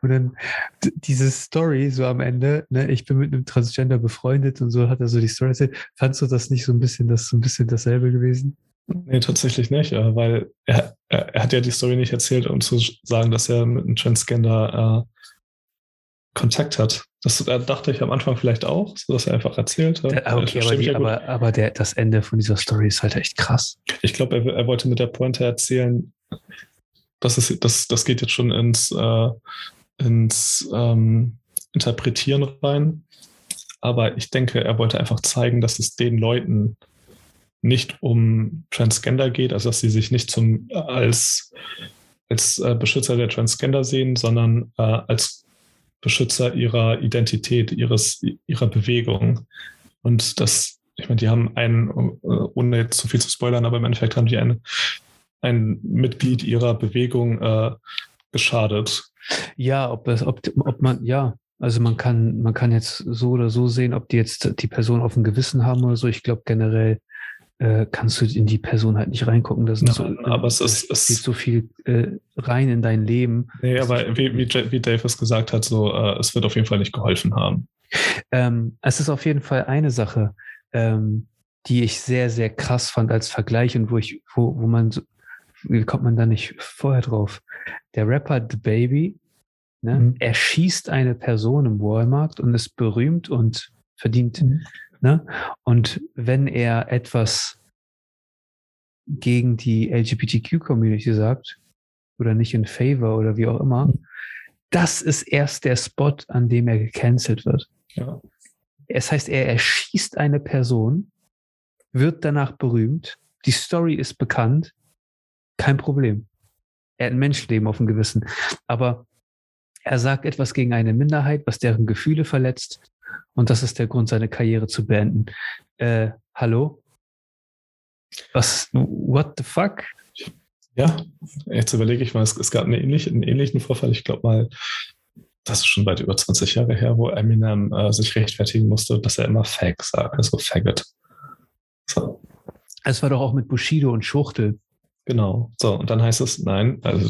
Und dann diese Story so am Ende, ne, ich bin mit einem Transgender befreundet und so hat er so die Story erzählt. Fandst du das nicht so ein bisschen, das so ein bisschen dasselbe gewesen? Nee, tatsächlich nicht, äh, weil er, er, hat ja die Story nicht erzählt, um zu sagen, dass er mit einem Transgender äh, Kontakt hat. Das dachte ich am Anfang vielleicht auch, so dass er einfach erzählt hat. Ah, okay, aber, die, aber, aber, der, das Ende von dieser Story ist halt echt krass. Ich glaube, er, er, wollte mit der Pointe erzählen, das, ist, das, das geht jetzt schon ins, äh, ins ähm, Interpretieren rein. Aber ich denke, er wollte einfach zeigen, dass es den Leuten nicht um Transgender geht, also dass sie sich nicht zum, als, als äh, Beschützer der Transgender sehen, sondern äh, als Beschützer ihrer Identität, ihres, ihrer Bewegung. Und das, ich meine, die haben einen, ohne jetzt zu viel zu spoilern, aber im Endeffekt haben die ein, ein Mitglied ihrer Bewegung äh, geschadet. Ja, ob das, ob, ob man, ja, also man kann, man kann jetzt so oder so sehen, ob die jetzt die Person auf dem Gewissen haben oder so. Ich glaube generell äh, kannst du in die Person halt nicht reingucken. Das ist Nein, so, aber es ist, es geht so viel äh, rein in dein Leben. Nee, aber wie, wie, wie Dave es gesagt hat, so äh, es wird auf jeden Fall nicht geholfen haben. Ähm, es ist auf jeden Fall eine Sache, ähm, die ich sehr, sehr krass fand als Vergleich und wo ich, wo, wo man wie kommt man da nicht vorher drauf? Der Rapper The Baby, ne, mhm. er schießt eine Person im Walmart und ist berühmt und verdient mhm. Ne? Und wenn er etwas gegen die LGBTQ-Community sagt oder nicht in favor oder wie auch immer, das ist erst der Spot, an dem er gecancelt wird. Ja. Es heißt, er erschießt eine Person, wird danach berühmt, die Story ist bekannt, kein Problem. Er hat ein Menschenleben auf dem Gewissen. Aber er sagt etwas gegen eine Minderheit, was deren Gefühle verletzt, und das ist der Grund, seine Karriere zu beenden. Äh, hallo? Was? What the fuck? Ja, jetzt überlege ich mal, es, es gab eine ähnliche, einen ähnlichen Vorfall. Ich glaube mal, das ist schon weit über 20 Jahre her, wo Eminem äh, sich rechtfertigen musste, dass er immer Fag sagt, also Faggot. So. Es war doch auch mit Bushido und Schuchtel. Genau. So, und dann heißt es, nein, also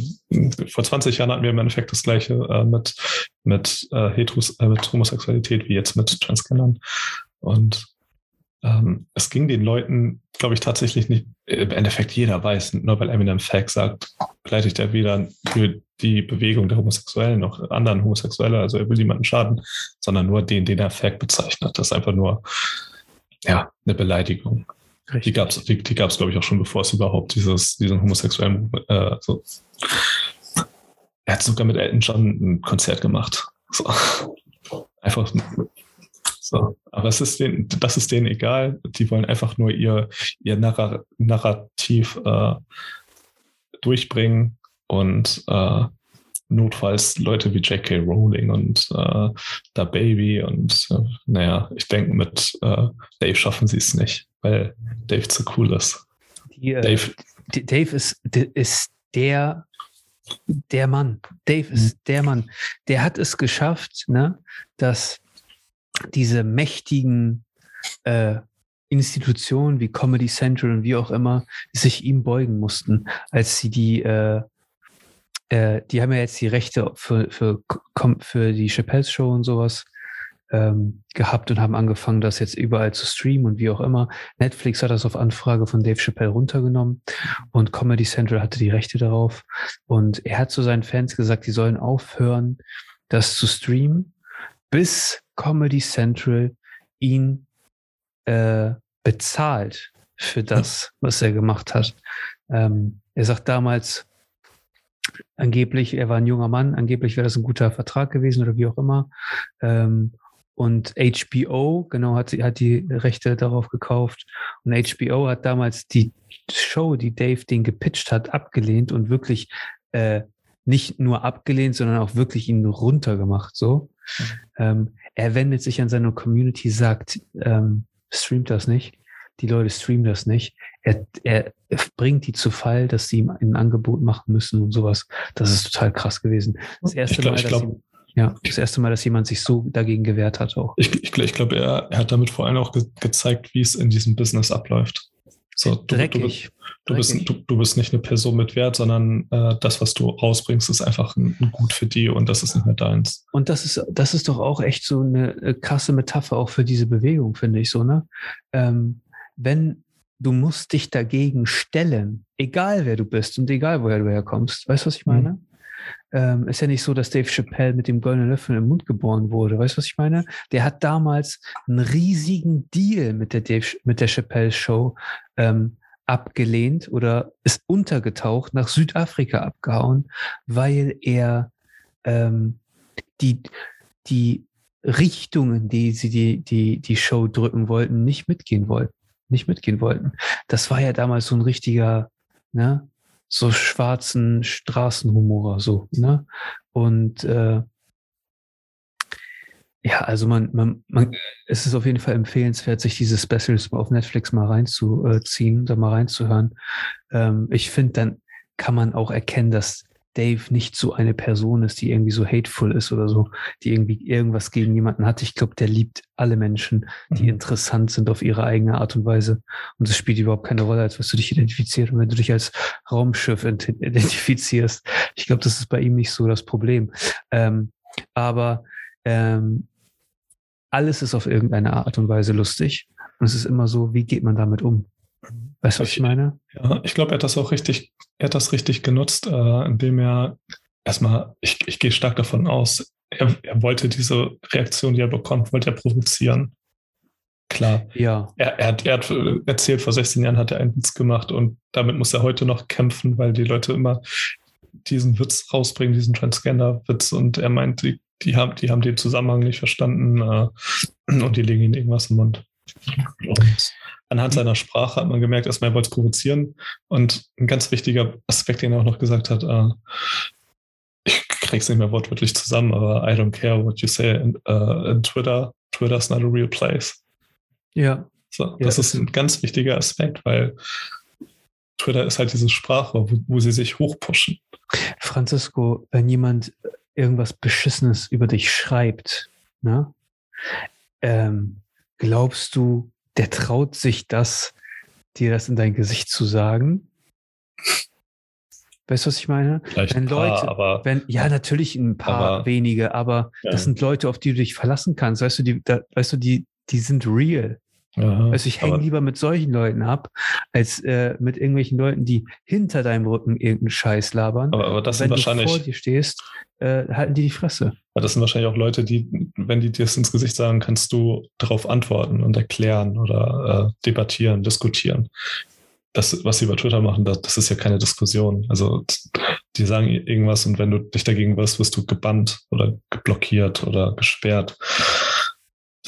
vor 20 Jahren hatten wir im Endeffekt das gleiche äh, mit, mit, äh, Heteros, äh, mit Homosexualität wie jetzt mit Transgendern. Und ähm, es ging den Leuten, glaube ich, tatsächlich nicht, im Endeffekt jeder weiß, nur weil Eminem Fact sagt, begleitet er weder für die Bewegung der Homosexuellen noch anderen Homosexuelle, also er will niemanden schaden, sondern nur den, den er Fact bezeichnet. Das ist einfach nur, ja, eine Beleidigung. Richtig. Die gab es, die, die gab's, glaube ich, auch schon, bevor es überhaupt dieses, diesen homosexuellen, äh, so. Er hat sogar mit Elton John ein Konzert gemacht. So. Einfach so. Aber es ist denen, das ist denen egal. Die wollen einfach nur ihr, ihr Narra Narrativ äh, durchbringen und äh, notfalls Leute wie J.K. Rowling und äh, Da Baby und äh, naja, ich denke, mit äh, Dave schaffen sie es nicht weil Dave zu cool ist. Die, äh, Dave. Dave ist, ist der, der Mann. Dave ist mhm. der Mann. Der hat es geschafft, ne, dass diese mächtigen äh, Institutionen wie Comedy Central und wie auch immer sich ihm beugen mussten, als sie die, äh, äh, die haben ja jetzt die Rechte für, für, für die Chappelle's Show und sowas ähm, gehabt und haben angefangen, das jetzt überall zu streamen und wie auch immer. Netflix hat das auf Anfrage von Dave Chappelle runtergenommen und Comedy Central hatte die Rechte darauf. Und er hat zu seinen Fans gesagt, die sollen aufhören, das zu streamen, bis Comedy Central ihn äh, bezahlt für das, was er gemacht hat. Ähm, er sagt damals, angeblich, er war ein junger Mann, angeblich wäre das ein guter Vertrag gewesen oder wie auch immer. Ähm, und HBO, genau, hat, hat die Rechte darauf gekauft. Und HBO hat damals die Show, die Dave den gepitcht hat, abgelehnt und wirklich äh, nicht nur abgelehnt, sondern auch wirklich ihn runtergemacht. So. Mhm. Ähm, er wendet sich an seine Community, sagt, ähm, streamt das nicht. Die Leute streamen das nicht. Er, er bringt die zu Fall, dass sie ihm ein Angebot machen müssen und sowas. Das ist total krass gewesen. Das erste ich glaub, Mal, ich glaub, ja, das erste Mal, dass jemand sich so dagegen gewehrt hat auch. Ich, ich, ich glaube, er, er, hat damit vor allem auch ge gezeigt, wie es in diesem Business abläuft. So, du, Dreckig. Du, du, bist, du, du, bist nicht eine Person mit Wert, sondern äh, das, was du rausbringst, ist einfach ein, ein, Gut für die und das ist nicht mehr deins. Und das ist, das ist doch auch echt so eine äh, krasse Metapher auch für diese Bewegung, finde ich so, ne? Ähm, wenn du musst dich dagegen stellen, egal wer du bist und egal woher du herkommst. Weißt du, was ich mhm. meine? Mhm ähm, ist ja nicht so, dass Dave Chappelle mit dem goldenen Löffel im Mund geboren wurde. Weißt du, was ich meine? Der hat damals einen riesigen Deal mit der, Dave, mit der Chappelle Show ähm, abgelehnt oder ist untergetaucht, nach Südafrika abgehauen, weil er ähm, die, die Richtungen, die sie die, die, die Show drücken wollten, nicht mitgehen wollten. Nicht mitgehen wollten. Das war ja damals so ein richtiger, ne, so schwarzen Straßenhumor, so, ne? Und äh, ja, also man, man, man, es ist auf jeden Fall empfehlenswert, sich diese Specials auf Netflix mal reinzuziehen, da mal reinzuhören. Ähm, ich finde, dann kann man auch erkennen, dass Dave nicht so eine Person ist, die irgendwie so hateful ist oder so, die irgendwie irgendwas gegen jemanden hat. Ich glaube, der liebt alle Menschen, die mhm. interessant sind auf ihre eigene Art und Weise. Und es spielt überhaupt keine Rolle, als was du dich identifizierst. Und wenn du dich als Raumschiff <laughs> identifizierst, ich glaube, das ist bei ihm nicht so das Problem. Ähm, aber ähm, alles ist auf irgendeine Art und Weise lustig. Und es ist immer so, wie geht man damit um? Weißt du, was ich, meine? Ja, ich glaube, er hat das auch richtig, er hat das richtig genutzt, äh, indem er erstmal, ich, ich gehe stark davon aus, er, er wollte diese Reaktion, die er bekommt, wollte er provozieren. Klar. Ja. Er, er, hat, er hat erzählt, vor 16 Jahren hat er einen Witz gemacht und damit muss er heute noch kämpfen, weil die Leute immer diesen Witz rausbringen, diesen Transgender-Witz und er meint, die, die, haben, die haben den Zusammenhang nicht verstanden äh, und die legen ihm irgendwas im Mund. Und anhand seiner Sprache hat man gemerkt, erstmal er wollte es provozieren. Und ein ganz wichtiger Aspekt, den er auch noch gesagt hat, äh, ich krieg's nicht mehr wortwörtlich zusammen, aber I don't care what you say in, uh, in Twitter. Twitter's not a real place. Ja. So, das ja, ist ein ganz wichtiger Aspekt, weil Twitter ist halt diese Sprache, wo, wo sie sich hochpushen. Francisco, wenn jemand irgendwas Beschissenes über dich schreibt, ne? Ähm, glaubst du, der traut sich das, dir das in dein Gesicht zu sagen? Weißt du, was ich meine? Vielleicht wenn ein paar, Leute, aber. Wenn, ja, natürlich ein paar aber, wenige, aber ja. das sind Leute, auf die du dich verlassen kannst. Weißt du, die, da, weißt du, die, die sind real. Ja, also ich hänge lieber mit solchen Leuten ab, als äh, mit irgendwelchen Leuten, die hinter deinem Rücken irgendeinen Scheiß labern. Aber, aber das sind wahrscheinlich. Wenn du vor dir stehst, äh, halten die die Fresse. Aber das sind wahrscheinlich auch Leute, die, wenn die dir das ins Gesicht sagen, kannst du darauf antworten und erklären oder äh, debattieren, diskutieren. Das, was sie über Twitter machen, das, das ist ja keine Diskussion. Also die sagen irgendwas und wenn du dich dagegen wirst, wirst du gebannt oder geblockiert oder gesperrt.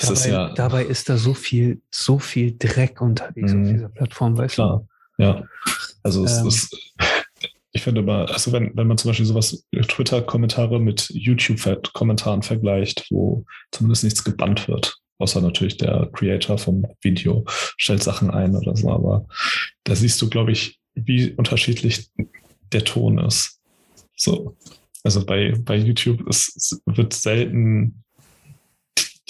Dabei, ist ja, dabei ist da so viel, so viel Dreck unterwegs auf mhm. dieser Plattform, weißt klar, du? Ja. Also es ähm, ist, ich finde immer, also wenn, wenn man zum Beispiel sowas Twitter-Kommentare mit YouTube-Kommentaren vergleicht, wo zumindest nichts gebannt wird, außer natürlich der Creator vom Video stellt Sachen ein oder so, aber da siehst du, glaube ich, wie unterschiedlich der Ton ist. So. Also bei, bei YouTube ist, wird selten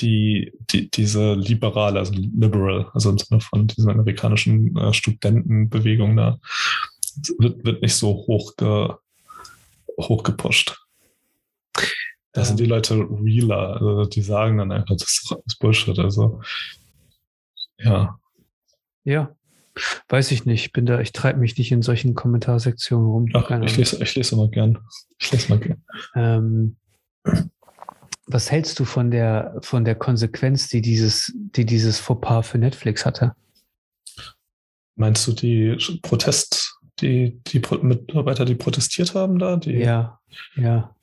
die, die, diese liberale, also liberal, also im Sinne von dieser amerikanischen äh, Studentenbewegung da, wird, wird nicht so hoch, ge, hoch gepusht. Da sind die Leute realer, also die sagen dann einfach, das ist Bullshit. Also, ja. Ja, weiß ich nicht. Bin da, ich treibe mich nicht in solchen Kommentarsektionen rum. Ach, ich lese, ich lese mal gern. Ich lese mal gern. Ähm, was hältst du von der, von der Konsequenz, die dieses, die dieses Fauxpas für Netflix hatte? Meinst du die Protest, die, die Mitarbeiter, die protestiert haben da? Die, ja, ja.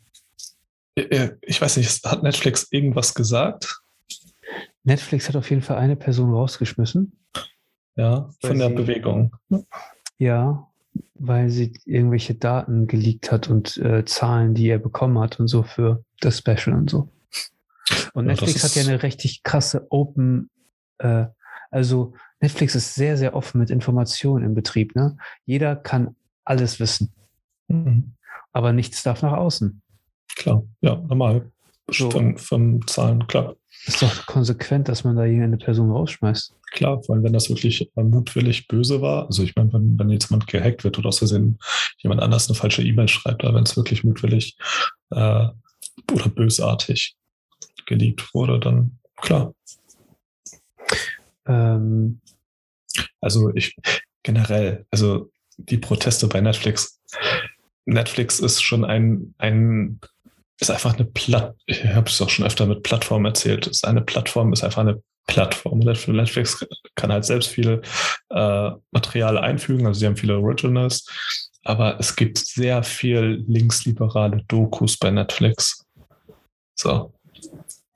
Ich weiß nicht, hat Netflix irgendwas gesagt? Netflix hat auf jeden Fall eine Person rausgeschmissen. Ja, von der sie, Bewegung. Ja, weil sie irgendwelche Daten geleakt hat und äh, Zahlen, die er bekommen hat und so für das Special und so. Und ja, Netflix hat ja eine richtig krasse Open, äh, also Netflix ist sehr, sehr offen mit Informationen im Betrieb. Ne? Jeder kann alles wissen. Mhm. Aber nichts darf nach außen. Klar, ja, normal. So. Von, von Zahlen, klar. Ist doch konsequent, dass man da irgendeine Person rausschmeißt. Klar, vor allem wenn das wirklich äh, mutwillig böse war. Also ich meine, wenn, wenn jetzt jemand gehackt wird oder aus Versehen jemand anders eine falsche E-Mail schreibt, aber wenn es wirklich mutwillig äh, oder bösartig geleakt wurde, dann klar. Ähm. Also ich generell, also die Proteste bei Netflix. Netflix ist schon ein, ein ist einfach eine Platt, ich habe es auch schon öfter mit Plattform erzählt, ist eine Plattform, ist einfach eine Plattform. Netflix kann halt selbst viel äh, Material einfügen, also sie haben viele Originals, aber es gibt sehr viel linksliberale Dokus bei Netflix. So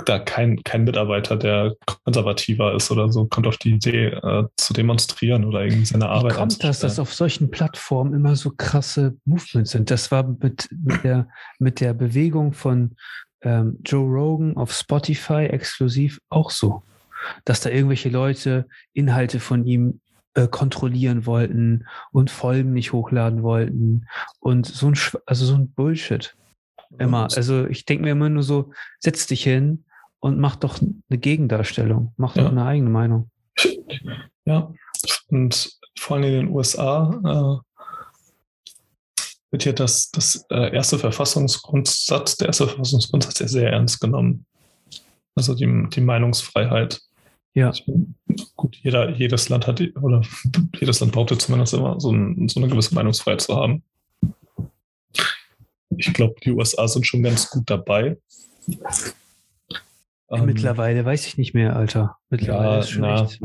da kein, kein Mitarbeiter, der konservativer ist oder so, kommt auf die Idee, äh, zu demonstrieren oder irgendwie seine Arbeit Wie kommt das, dass auf solchen Plattformen immer so krasse Movements sind? Das war mit, mit, der, mit der Bewegung von ähm, Joe Rogan auf Spotify exklusiv auch so. Dass da irgendwelche Leute Inhalte von ihm äh, kontrollieren wollten und Folgen nicht hochladen wollten und so ein, also so ein Bullshit. Immer. Also ich denke mir immer nur so, setz dich hin, und mach doch eine Gegendarstellung, mach doch ja. eine eigene Meinung. Ja, und vor allem in den USA äh, wird hier das, das äh, erste Verfassungsgrundsatz, der erste Verfassungsgrundsatz ja sehr ernst genommen. Also die, die Meinungsfreiheit. Ja. Gut, jeder, jedes Land hat, oder jedes Land behauptet zumindest immer, so, ein, so eine gewisse Meinungsfreiheit zu haben. Ich glaube, die USA sind schon ganz gut dabei. Ähm, Mittlerweile weiß ich nicht mehr, Alter. Mittlerweile ja, ist schon na, echt.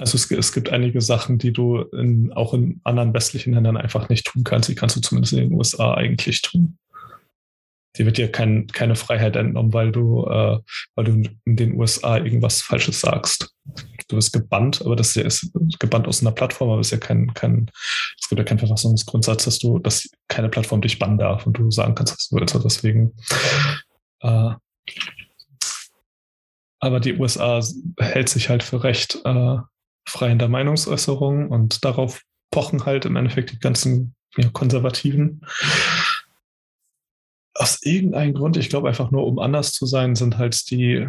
Also es, es, gibt einige Sachen, die du in, auch in anderen westlichen Ländern einfach nicht tun kannst. Die kannst du zumindest in den USA eigentlich tun. Die wird dir kein, keine Freiheit entnommen, weil du, äh, weil du in den USA irgendwas Falsches sagst. Du wirst gebannt, aber das ist gebannt aus einer Plattform, aber es ist ja kein, kein, es gibt ja keinen Verfassungsgrundsatz, dass du, dass keine Plattform dich bannen darf und du sagen kannst, was du willst. Also deswegen äh, aber die USA hält sich halt für recht äh, frei in der Meinungsäußerung und darauf pochen halt im Endeffekt die ganzen ja, Konservativen. Aus irgendeinem Grund, ich glaube einfach nur, um anders zu sein, sind halt die,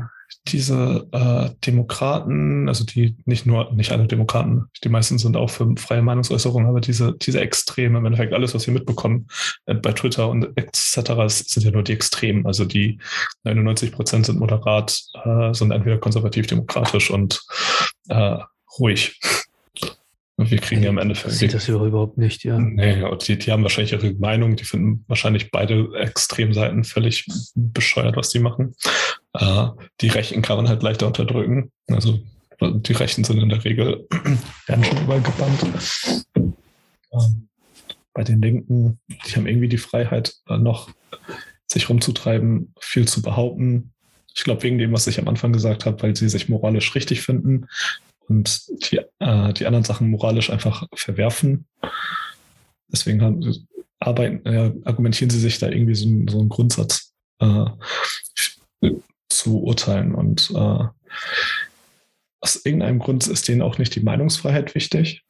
diese äh, Demokraten, also die nicht nur, nicht alle Demokraten, die meisten sind auch für freie Meinungsäußerung, aber diese, diese Extreme, im Endeffekt alles, was wir mitbekommen äh, bei Twitter und etc., sind ja nur die Extremen. Also die 99 Prozent sind moderat, äh, sind entweder konservativ-demokratisch und äh, ruhig. Wir kriegen ja am Ende. Sieht das überhaupt nicht, ja. Nee, die, die haben wahrscheinlich ihre Meinung, die finden wahrscheinlich beide Extremseiten völlig bescheuert, was die machen. Äh, die Rechten kann man halt leichter unterdrücken. Also die Rechten sind in der Regel, <clears throat> werden schon überall gebannt. Ähm, bei den Linken, die haben irgendwie die Freiheit, äh, noch sich rumzutreiben, viel zu behaupten. Ich glaube, wegen dem, was ich am Anfang gesagt habe, weil sie sich moralisch richtig finden und die, äh, die anderen Sachen moralisch einfach verwerfen. Deswegen haben, arbeiten, äh, argumentieren sie sich da irgendwie so, so einen Grundsatz äh, zu urteilen. Und äh, aus irgendeinem Grund ist denen auch nicht die Meinungsfreiheit wichtig.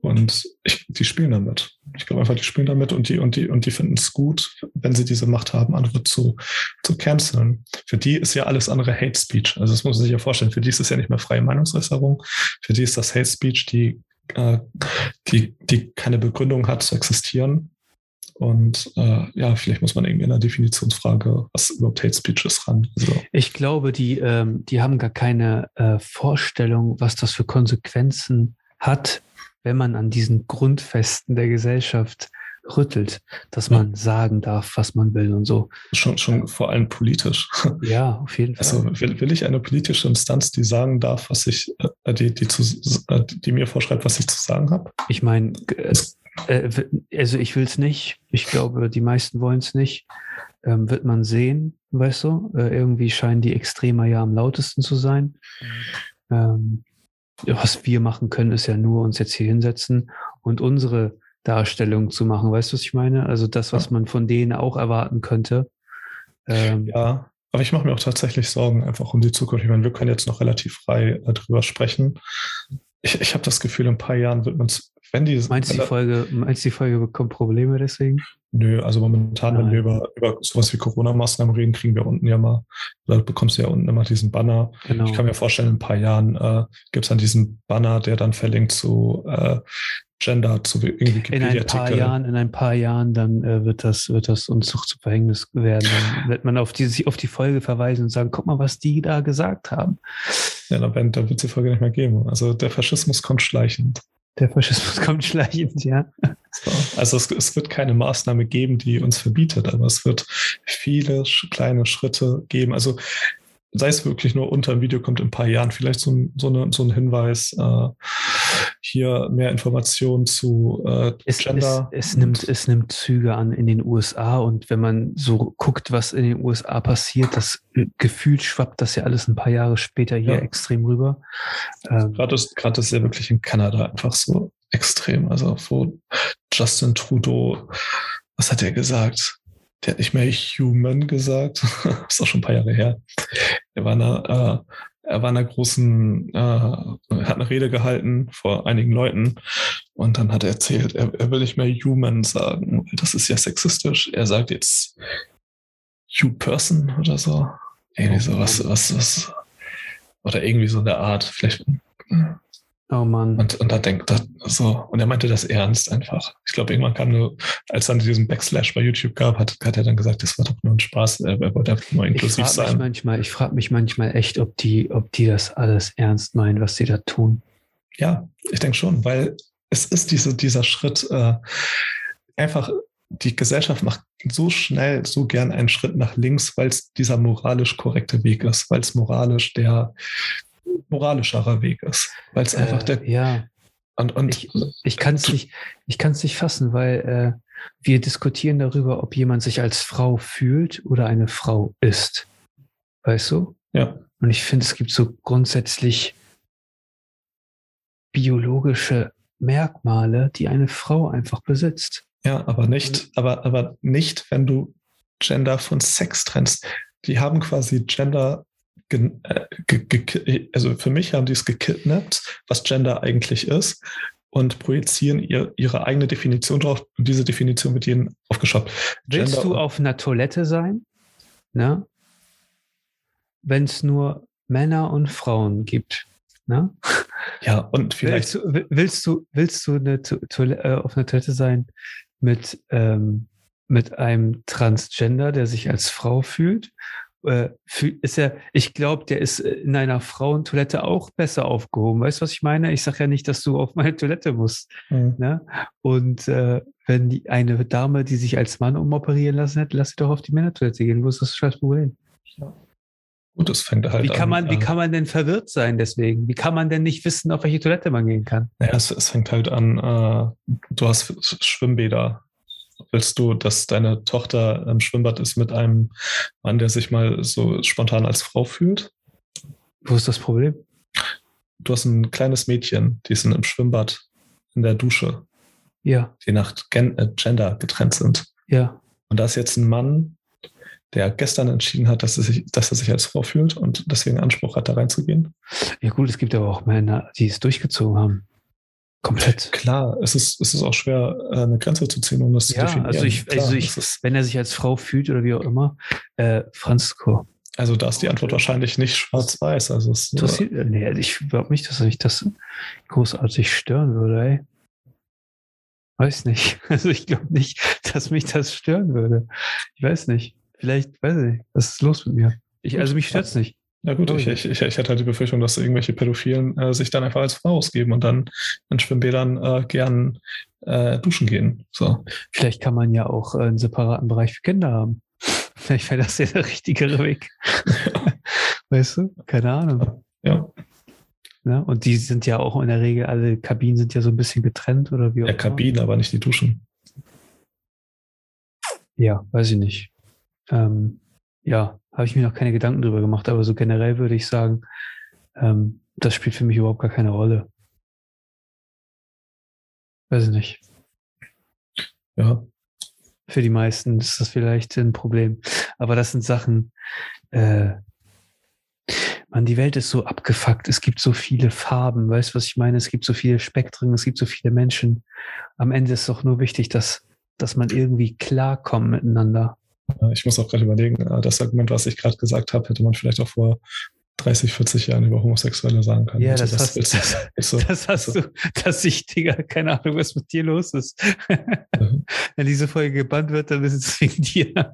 Und ich, die spielen damit. Ich glaube einfach, die spielen damit und die, und die, und die finden es gut, wenn sie diese Macht haben, andere zu, zu canceln. Für die ist ja alles andere Hate Speech. Also das muss man sich ja vorstellen. Für die ist es ja nicht mehr freie Meinungsäußerung. Für die ist das Hate Speech, die, äh, die, die keine Begründung hat zu existieren. Und äh, ja, vielleicht muss man irgendwie in der Definitionsfrage, was überhaupt Hate Speech ist, ran. Also. Ich glaube, die, ähm, die haben gar keine äh, Vorstellung, was das für Konsequenzen hat, wenn man an diesen Grundfesten der Gesellschaft rüttelt, dass man sagen darf, was man will und so. Schon, schon vor allem politisch. Ja, auf jeden Fall. Also will, will ich eine politische Instanz, die sagen darf, was ich, äh, die, die, zu, äh, die mir vorschreibt, was ich zu sagen habe? Ich meine, äh, also ich will es nicht. Ich glaube, die meisten wollen es nicht. Ähm, wird man sehen, weißt du? Äh, irgendwie scheinen die Extremer ja am lautesten zu sein. Mhm. Ähm, was wir machen können, ist ja nur uns jetzt hier hinsetzen und unsere Darstellung zu machen. Weißt du, was ich meine? Also das, was man von denen auch erwarten könnte. Ähm, ja, aber ich mache mir auch tatsächlich Sorgen einfach um die Zukunft. Ich meine, wir können jetzt noch relativ frei äh, drüber sprechen. Ich, ich habe das Gefühl, in ein paar Jahren wird man es, wenn die. Meinst du, die Folge, meinst die Folge bekommt Probleme deswegen? Nö, also momentan, Nein. wenn wir über, über sowas wie Corona-Maßnahmen reden, kriegen wir unten ja mal, da bekommst du ja unten immer diesen Banner. Genau. Ich kann mir vorstellen, in ein paar Jahren äh, gibt es dann diesen Banner, der dann verlinkt zu äh, Gender, zu irgendwie In ein paar Jahren, in ein paar Jahren, dann äh, wird das, wird das uns doch zu Verhängnis werden. Dann <laughs> wird man auf die, auf die Folge verweisen und sagen, guck mal, was die da gesagt haben. Ja, dann, dann wird es die Folge nicht mehr geben. Also der Faschismus kommt schleichend. Der Faschismus <laughs> kommt schleichend, ja. So. Also es, es, wird keine Maßnahme geben, die uns verbietet, aber es wird viele kleine Schritte geben. Also sei es wirklich nur unter dem Video kommt in ein paar Jahren vielleicht so ein, so eine, so ein Hinweis, äh, hier mehr Informationen zu äh, es, Gender. Es, es, nimmt, es nimmt Züge an in den USA und wenn man so guckt, was in den USA passiert, das Gefühl schwappt das ja alles ein paar Jahre später hier ja. extrem rüber. Ähm, Gerade ist, gerade ist ja wirklich in Kanada einfach so extrem. Also wo Justin Trudeau, was hat er gesagt? Der hat nicht mehr Human gesagt. das <laughs> ist auch schon ein paar Jahre her. Er war in einer, äh, er war in einer großen, äh, hat eine Rede gehalten vor einigen Leuten und dann hat er erzählt, er, er will nicht mehr Human sagen. Das ist ja sexistisch. Er sagt jetzt You Person oder so. Irgendwie so was, was, was. Oder irgendwie so in der Art. Vielleicht. Oh Mann. Und, und da denkt er so, und er meinte das ernst einfach. Ich glaube, irgendwann kam nur, als dann diesen Backslash bei YouTube gab, hat, hat er dann gesagt, das war doch nur ein Spaß, er, er wollte einfach nur inklusiv ich sein. Mich manchmal, ich frage mich manchmal echt, ob die, ob die das alles ernst meinen, was sie da tun. Ja, ich denke schon, weil es ist diese, dieser Schritt, äh, einfach die Gesellschaft macht so schnell, so gern einen Schritt nach links, weil es dieser moralisch korrekte Weg ist, weil es moralisch der moralischerer Weg ist, weil es äh, einfach der ja und, und ich, ich kann es nicht, ich kann es nicht fassen, weil äh, wir diskutieren darüber, ob jemand sich als Frau fühlt oder eine Frau ist. Weißt du? Ja. Und ich finde, es gibt so grundsätzlich biologische Merkmale, die eine Frau einfach besitzt. Ja, aber nicht, aber, aber nicht, wenn du Gender von Sex trennst. Die haben quasi Gender also für mich haben die es gekidnappt, was Gender eigentlich ist, und projizieren ihr, ihre eigene Definition drauf. Und diese Definition wird ihnen aufgeschafft. Willst du auf einer Toilette sein? Ne? Wenn es nur Männer und Frauen gibt. Ne? Ja, und vielleicht. Willst du, willst du, willst du eine Toilette, äh, auf einer Toilette sein mit, ähm, mit einem Transgender, der sich als Frau fühlt? Äh, ist er, ich glaube, der ist in einer Frauentoilette auch besser aufgehoben. Weißt du, was ich meine? Ich sage ja nicht, dass du auf meine Toilette musst. Mhm. Ne? Und äh, wenn die, eine Dame, die sich als Mann umoperieren lassen hat, lass sie doch auf die Männertoilette gehen. Wo ist das scheiß Problem? Ja. Gut, das fängt halt wie kann man, an. Wie äh, kann man denn verwirrt sein deswegen? Wie kann man denn nicht wissen, auf welche Toilette man gehen kann? Naja, es, es fängt halt an, äh, du hast Schwimmbäder willst du, dass deine Tochter im Schwimmbad ist mit einem Mann, der sich mal so spontan als Frau fühlt? Wo ist das Problem? Du hast ein kleines Mädchen, die sind im Schwimmbad in der Dusche. Ja. Die nach Gen äh, Gender getrennt sind. Ja. Und da ist jetzt ein Mann, der gestern entschieden hat, dass er, sich, dass er sich als Frau fühlt und deswegen Anspruch hat, da reinzugehen. Ja gut, es gibt aber auch Männer, die es durchgezogen haben. Komplett. Klar, es ist, es ist auch schwer, äh, eine Grenze zu ziehen, um das ja, zu definieren. Also ich, Klar, also ich, wenn er sich als Frau fühlt oder wie auch immer, äh, Franzko. Also da ist die Antwort wahrscheinlich nicht schwarz-weiß. Also es, Interessiert, äh, nee, also ich glaube nicht, dass mich das großartig stören würde, ey. Weiß nicht. <laughs> Also ich glaube nicht, dass mich das stören würde. Ich weiß nicht. Vielleicht, weiß ich nicht, was ist los mit mir? Ich, also mich stört es nicht. Ja gut, ich, ich, ich, ich hätte halt die Befürchtung, dass irgendwelche Pädophilen äh, sich dann einfach als Frau ausgeben und dann in Schwimmbädern äh, gern äh, duschen gehen. So. Vielleicht kann man ja auch einen separaten Bereich für Kinder haben. <laughs> Vielleicht wäre das ja der richtigere Weg. <laughs> Weißt du? Keine Ahnung. Ja. ja. Und die sind ja auch in der Regel, alle Kabinen sind ja so ein bisschen getrennt oder wie auch Ja, Kabinen, aber nicht die Duschen. Ja, weiß ich nicht. Ähm, ja, habe ich mir noch keine Gedanken drüber gemacht, aber so generell würde ich sagen, ähm, das spielt für mich überhaupt gar keine Rolle. Weiß ich nicht. Ja. Für die meisten ist das vielleicht ein Problem. Aber das sind Sachen, äh, man, die Welt ist so abgefuckt. Es gibt so viele Farben. Weißt du, was ich meine? Es gibt so viele Spektren. Es gibt so viele Menschen. Am Ende ist es doch nur wichtig, dass, dass man irgendwie klarkommt miteinander. Ich muss auch gerade überlegen, äh, das Argument, was ich gerade gesagt habe, hätte man vielleicht auch vor 30, 40 Jahren über Homosexuelle sagen können. Ja, also das, hast, das, das, so, das hast so. <laughs> du, dass ich, Digga, keine Ahnung, was mit dir los ist. Mhm. <laughs> Wenn diese Folge gebannt wird, dann ist es wegen dir.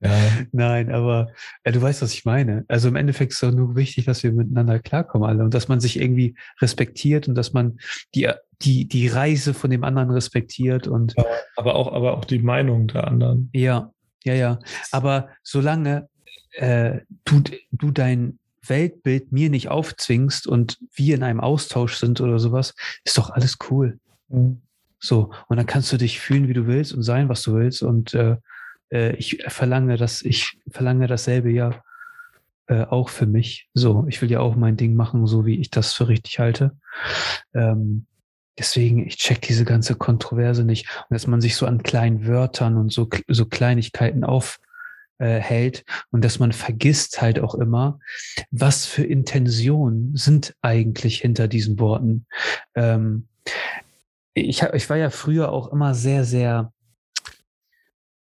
Ja. Nein, aber ja, du weißt, was ich meine. Also im Endeffekt ist es doch nur wichtig, dass wir miteinander klarkommen alle und dass man sich irgendwie respektiert und dass man die, die, die Reise von dem anderen respektiert und. Aber auch, aber auch die Meinung der anderen. Ja, ja, ja. Aber solange äh, du, du dein Weltbild mir nicht aufzwingst und wir in einem Austausch sind oder sowas, ist doch alles cool. Mhm. So, und dann kannst du dich fühlen, wie du willst und sein, was du willst. Und äh, äh, ich verlange das, ich verlange dasselbe ja äh, auch für mich. So, ich will ja auch mein Ding machen, so wie ich das für richtig halte. Ähm, deswegen, ich check diese ganze Kontroverse nicht. Und dass man sich so an kleinen Wörtern und so, so Kleinigkeiten aufhält äh, und dass man vergisst halt auch immer, was für Intentionen sind eigentlich hinter diesen Worten. Ähm, ich, hab, ich war ja früher auch immer sehr, sehr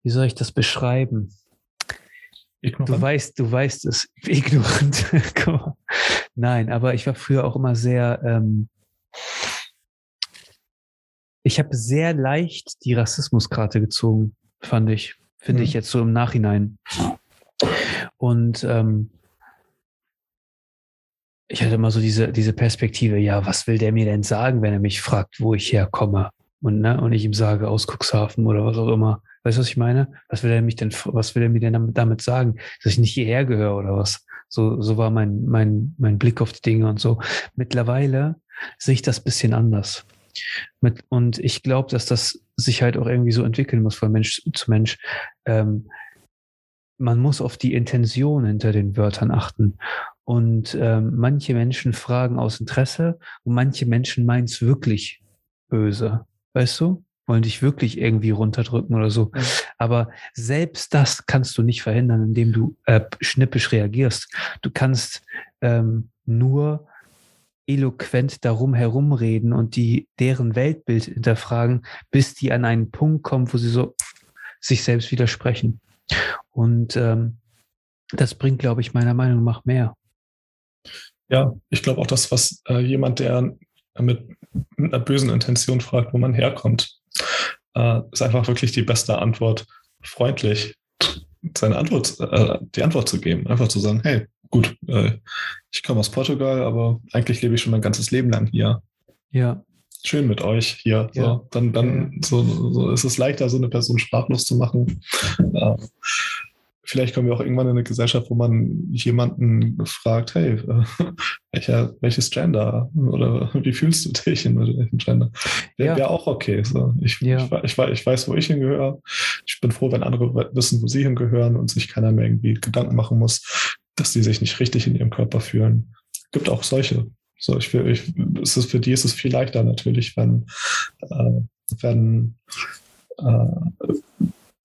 wie soll ich das beschreiben? Ignorant. Du weißt, du weißt es. <laughs> Ignorant. Nein, aber ich war früher auch immer sehr, ähm, ich habe sehr leicht die Rassismuskarte gezogen, fand ich. Finde mhm. ich jetzt so im Nachhinein. Und ähm, ich hatte immer so diese, diese Perspektive, ja, was will der mir denn sagen, wenn er mich fragt, wo ich herkomme? Und, ne, und ich ihm sage, aus Cuxhaven oder was auch immer. Weißt du, was ich meine? Was will er mich denn, was will er mir denn damit sagen? Dass ich nicht hierher gehöre oder was? So, so war mein, mein, mein Blick auf die Dinge und so. Mittlerweile sehe ich das bisschen anders. Mit, und ich glaube, dass das sich halt auch irgendwie so entwickeln muss von Mensch zu Mensch. Ähm, man muss auf die Intention hinter den Wörtern achten. Und ähm, manche Menschen fragen aus Interesse und manche Menschen meinen es wirklich böse. Weißt du? wollen dich wirklich irgendwie runterdrücken oder so. Mhm. Aber selbst das kannst du nicht verhindern, indem du äh, schnippisch reagierst. Du kannst ähm, nur eloquent darum herumreden und die deren Weltbild hinterfragen, bis die an einen Punkt kommen, wo sie so sich selbst widersprechen. Und ähm, das bringt, glaube ich, meiner Meinung nach mehr. Ja, ich glaube auch, dass was äh, jemand, der mit, mit, einer bösen Intention fragt, wo man herkommt, äh, ist einfach wirklich die beste Antwort, freundlich seine Antwort, äh, die Antwort zu geben. Einfach zu sagen, hey, gut, äh, ich komme aus Portugal, aber eigentlich lebe ich schon mein ganzes Leben lang hier. Ja. Schön mit euch hier. Ja. So, dann dann ja. so, so ist es leichter, so eine Person sprachlos zu machen. Äh, vielleicht kommen wir auch irgendwann in eine Gesellschaft, wo man jemanden fragt, hey, äh, welcher, welches Gender oder wie fühlst du dich in welchem Gender? Wäre ja. wär auch okay. So. Ich, ja. ich, ich, ich, weiß, wo ich hingehöre. Ich bin froh, wenn andere wissen, wo sie hingehören und sich keiner mehr irgendwie Gedanken machen muss, dass sie sich nicht richtig in ihrem Körper fühlen. Gibt auch solche. So, ich, ich, es ist, für die ist es viel leichter natürlich, wenn, äh, wenn, äh,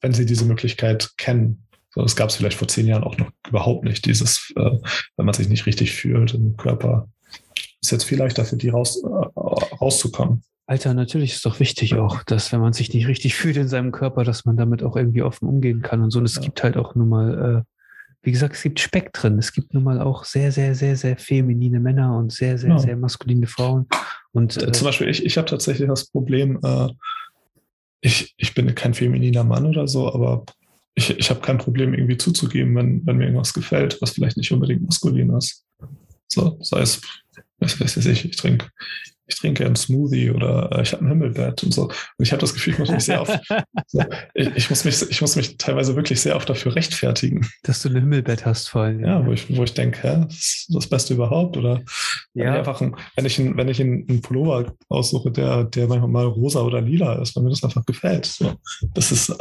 wenn sie diese Möglichkeit kennen das gab es vielleicht vor zehn Jahren auch noch überhaupt nicht, dieses, äh, wenn man sich nicht richtig fühlt im Körper. Ist jetzt viel leichter für die raus, äh, rauszukommen. Alter, natürlich ist doch wichtig auch, dass wenn man sich nicht richtig fühlt in seinem Körper, dass man damit auch irgendwie offen umgehen kann und so. Und es ja. gibt halt auch nun mal, äh, wie gesagt, es gibt Spektren. Es gibt nun mal auch sehr, sehr, sehr, sehr feminine Männer und sehr, sehr, ja. sehr maskuline Frauen. Und äh, zum Beispiel, ich, ich habe tatsächlich das Problem, äh, ich, ich bin kein femininer Mann oder so, aber ich, ich habe kein Problem, irgendwie zuzugeben, wenn, wenn mir irgendwas gefällt, was vielleicht nicht unbedingt maskulin ist. So, sei es, was weiß ich, ich trinke ich trinke einen Smoothie oder äh, ich habe ein Himmelbett und so. Und ich habe das Gefühl, ich muss mich sehr oft, <laughs> so, ich, ich, muss mich, ich muss mich teilweise wirklich sehr oft dafür rechtfertigen. Dass du ein Himmelbett hast, vor allem. Ja, wo ich, wo ich denke, hä, das ist das Beste überhaupt. Oder ja. wenn ich einfach ein, wenn ich, ein, wenn ich einen Pullover aussuche, der, der manchmal mal rosa oder lila ist, weil mir das einfach gefällt. So, das ist,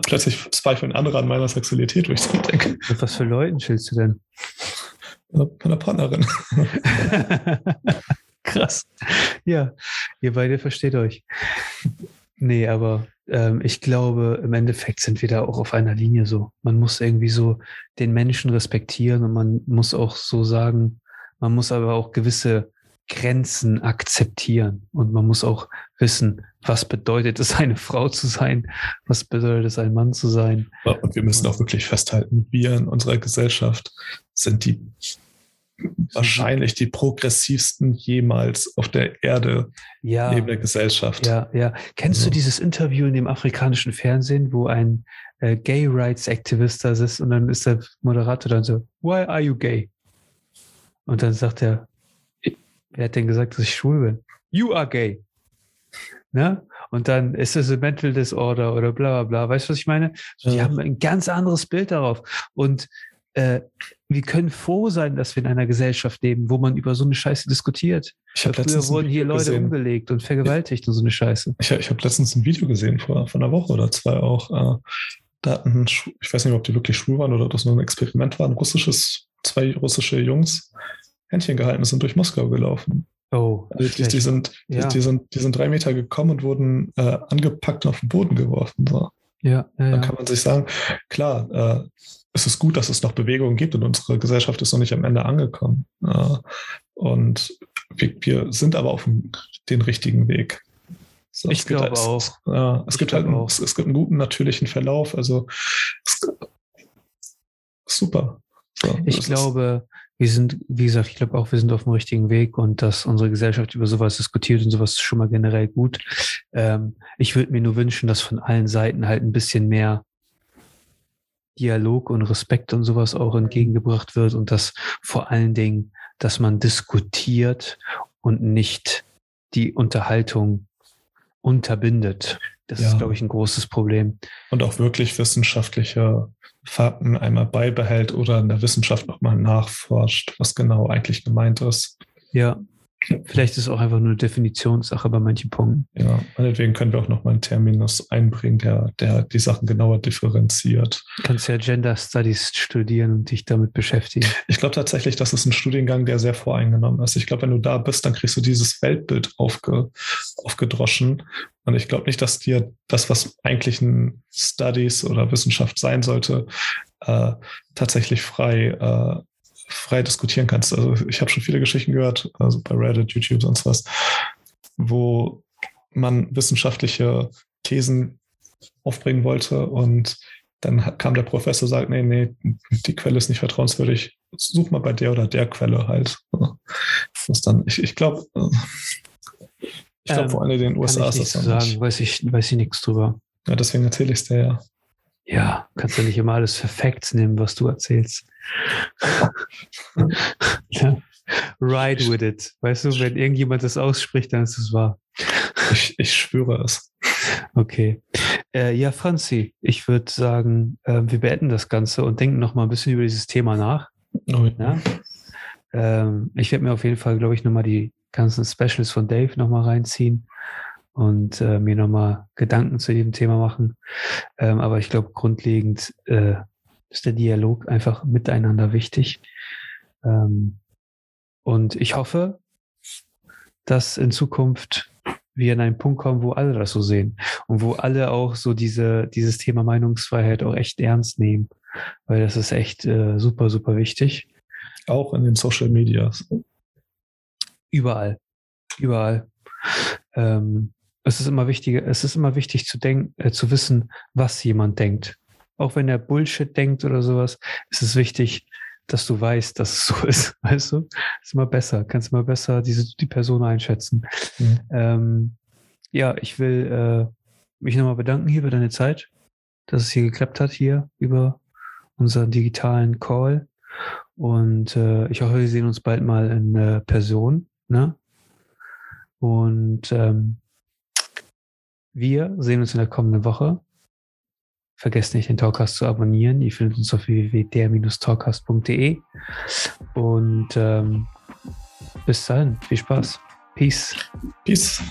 plötzlich zweifeln andere an meiner Sexualität, wo ich so denke. Mit was für Leuten chillst du denn? Meiner Partnerin. <laughs> Krass. Ja, ihr beide versteht euch. Nee, aber ähm, ich glaube, im Endeffekt sind wir da auch auf einer Linie so. Man muss irgendwie so den Menschen respektieren und man muss auch so sagen, man muss aber auch gewisse Grenzen akzeptieren und man muss auch wissen, was bedeutet es, eine Frau zu sein, was bedeutet es, ein Mann zu sein. Und wir müssen auch wirklich festhalten, wir in unserer Gesellschaft sind die wahrscheinlich die progressivsten jemals auf der Erde ja, lebende Gesellschaft. Ja, ja. Kennst also. du dieses Interview in dem afrikanischen Fernsehen, wo ein äh, Gay Rights Activist da sitzt und dann ist der Moderator dann so, Why are you gay? Und dann sagt er, wer hat denn gesagt, dass ich schwul bin? You are gay. Ne? Und dann ist es ein Mental Disorder oder bla bla bla. Weißt du, was ich meine? Die ja. haben ein ganz anderes Bild darauf. Und äh, wir können froh sein, dass wir in einer Gesellschaft leben, wo man über so eine Scheiße diskutiert. Ich Früher wurden hier Leute gesehen. umgelegt und vergewaltigt ich, und so eine Scheiße. Ich, ich habe letztens ein Video gesehen vor, vor einer Woche oder zwei auch. Äh, da hatten, ich weiß nicht, ob die wirklich schwul waren oder ob das nur ein Experiment war, ein russisches, zwei russische Jungs Händchen gehalten sind durch Moskau gelaufen. Oh, also die, die, sind, ja. die, sind, die sind drei Meter gekommen und wurden äh, angepackt und auf den Boden geworfen. So. Ja, ja, Dann kann man sich sagen, klar, äh, es ist gut, dass es noch Bewegungen gibt und unsere Gesellschaft ist noch nicht am Ende angekommen. Äh, und wir, wir, sind aber auf den richtigen Weg. So, ich glaube halt, auch. Ja, es, gibt halt einen, es, es, gibt einen guten natürlichen Verlauf. Also super. So, ich glaube, wir sind, wie gesagt, ich glaube auch, wir sind auf dem richtigen Weg und dass unsere Gesellschaft über sowas diskutiert und sowas ist schon mal generell gut. Ähm, ich würde mir nur wünschen, dass von allen Seiten halt ein bisschen mehr Dialog und Respekt und sowas auch entgegengebracht wird und dass vor allen Dingen, dass man diskutiert und nicht die Unterhaltung unterbindet. Das ja. ist, glaube ich, ein großes Problem. Und auch wirklich wissenschaftliche Fakten einmal beibehält oder in der Wissenschaft nochmal nachforscht, was genau eigentlich gemeint ist. Ja, Vielleicht ist es auch einfach nur eine Definitionssache bei manchen Punkten. Ja, meinetwegen können wir auch nochmal einen Terminus einbringen, der, der die Sachen genauer differenziert. Du kannst ja Gender Studies studieren und dich damit beschäftigen. Ich glaube tatsächlich, das ist ein Studiengang, der sehr voreingenommen ist. Ich glaube, wenn du da bist, dann kriegst du dieses Weltbild aufge, aufgedroschen. Und ich glaube nicht, dass dir das, was eigentlich ein Studies oder Wissenschaft sein sollte, äh, tatsächlich frei äh, frei diskutieren kannst. Also ich habe schon viele Geschichten gehört, also bei Reddit, YouTube, sonst was, wo man wissenschaftliche Thesen aufbringen wollte und dann kam der Professor, sagt, nee, nee, die Quelle ist nicht vertrauenswürdig. Such mal bei der oder der Quelle halt. Das dann, ich, ich glaube, ich glaube, ähm, vor allem in den USA ist das dann sagen, nicht. Weiß ich, weiß ich nichts drüber. Ja, deswegen erzähle ich es dir ja. Ja, kannst du nicht immer alles für Facts nehmen, was du erzählst. <laughs> ja. Ride with it. Weißt du, wenn irgendjemand das ausspricht, dann ist es wahr. Ich, ich schwöre es. Okay. Äh, ja, Franzi, ich würde sagen, äh, wir beenden das Ganze und denken noch mal ein bisschen über dieses Thema nach. Oh, ja. ähm, ich werde mir auf jeden Fall, glaube ich, nochmal die ganzen Specials von Dave nochmal reinziehen und äh, mir nochmal Gedanken zu dem Thema machen. Ähm, aber ich glaube, grundlegend äh, ist der Dialog einfach miteinander wichtig. Ähm, und ich hoffe, dass in Zukunft wir an einen Punkt kommen, wo alle das so sehen und wo alle auch so diese, dieses Thema Meinungsfreiheit auch echt ernst nehmen, weil das ist echt äh, super, super wichtig. Auch in den Social Medias. Überall. Überall. Ähm, es ist immer wichtig, es ist immer wichtig zu denken, äh, zu wissen, was jemand denkt. Auch wenn er Bullshit denkt oder sowas, ist es wichtig, dass du weißt, dass es <laughs> so ist. Weißt du? Ist immer besser. Kannst immer besser diese, die Person einschätzen. Mhm. Ähm, ja, ich will äh, mich nochmal bedanken hier für deine Zeit, dass es hier geklappt hat, hier über unseren digitalen Call. Und äh, ich hoffe, wir sehen uns bald mal in äh, Person. Ne? Und ähm, wir sehen uns in der kommenden Woche. Vergesst nicht, den Talkcast zu abonnieren. Ihr findet uns auf www.der-talkcast.de. Und ähm, bis dahin, viel Spaß. Peace. Peace.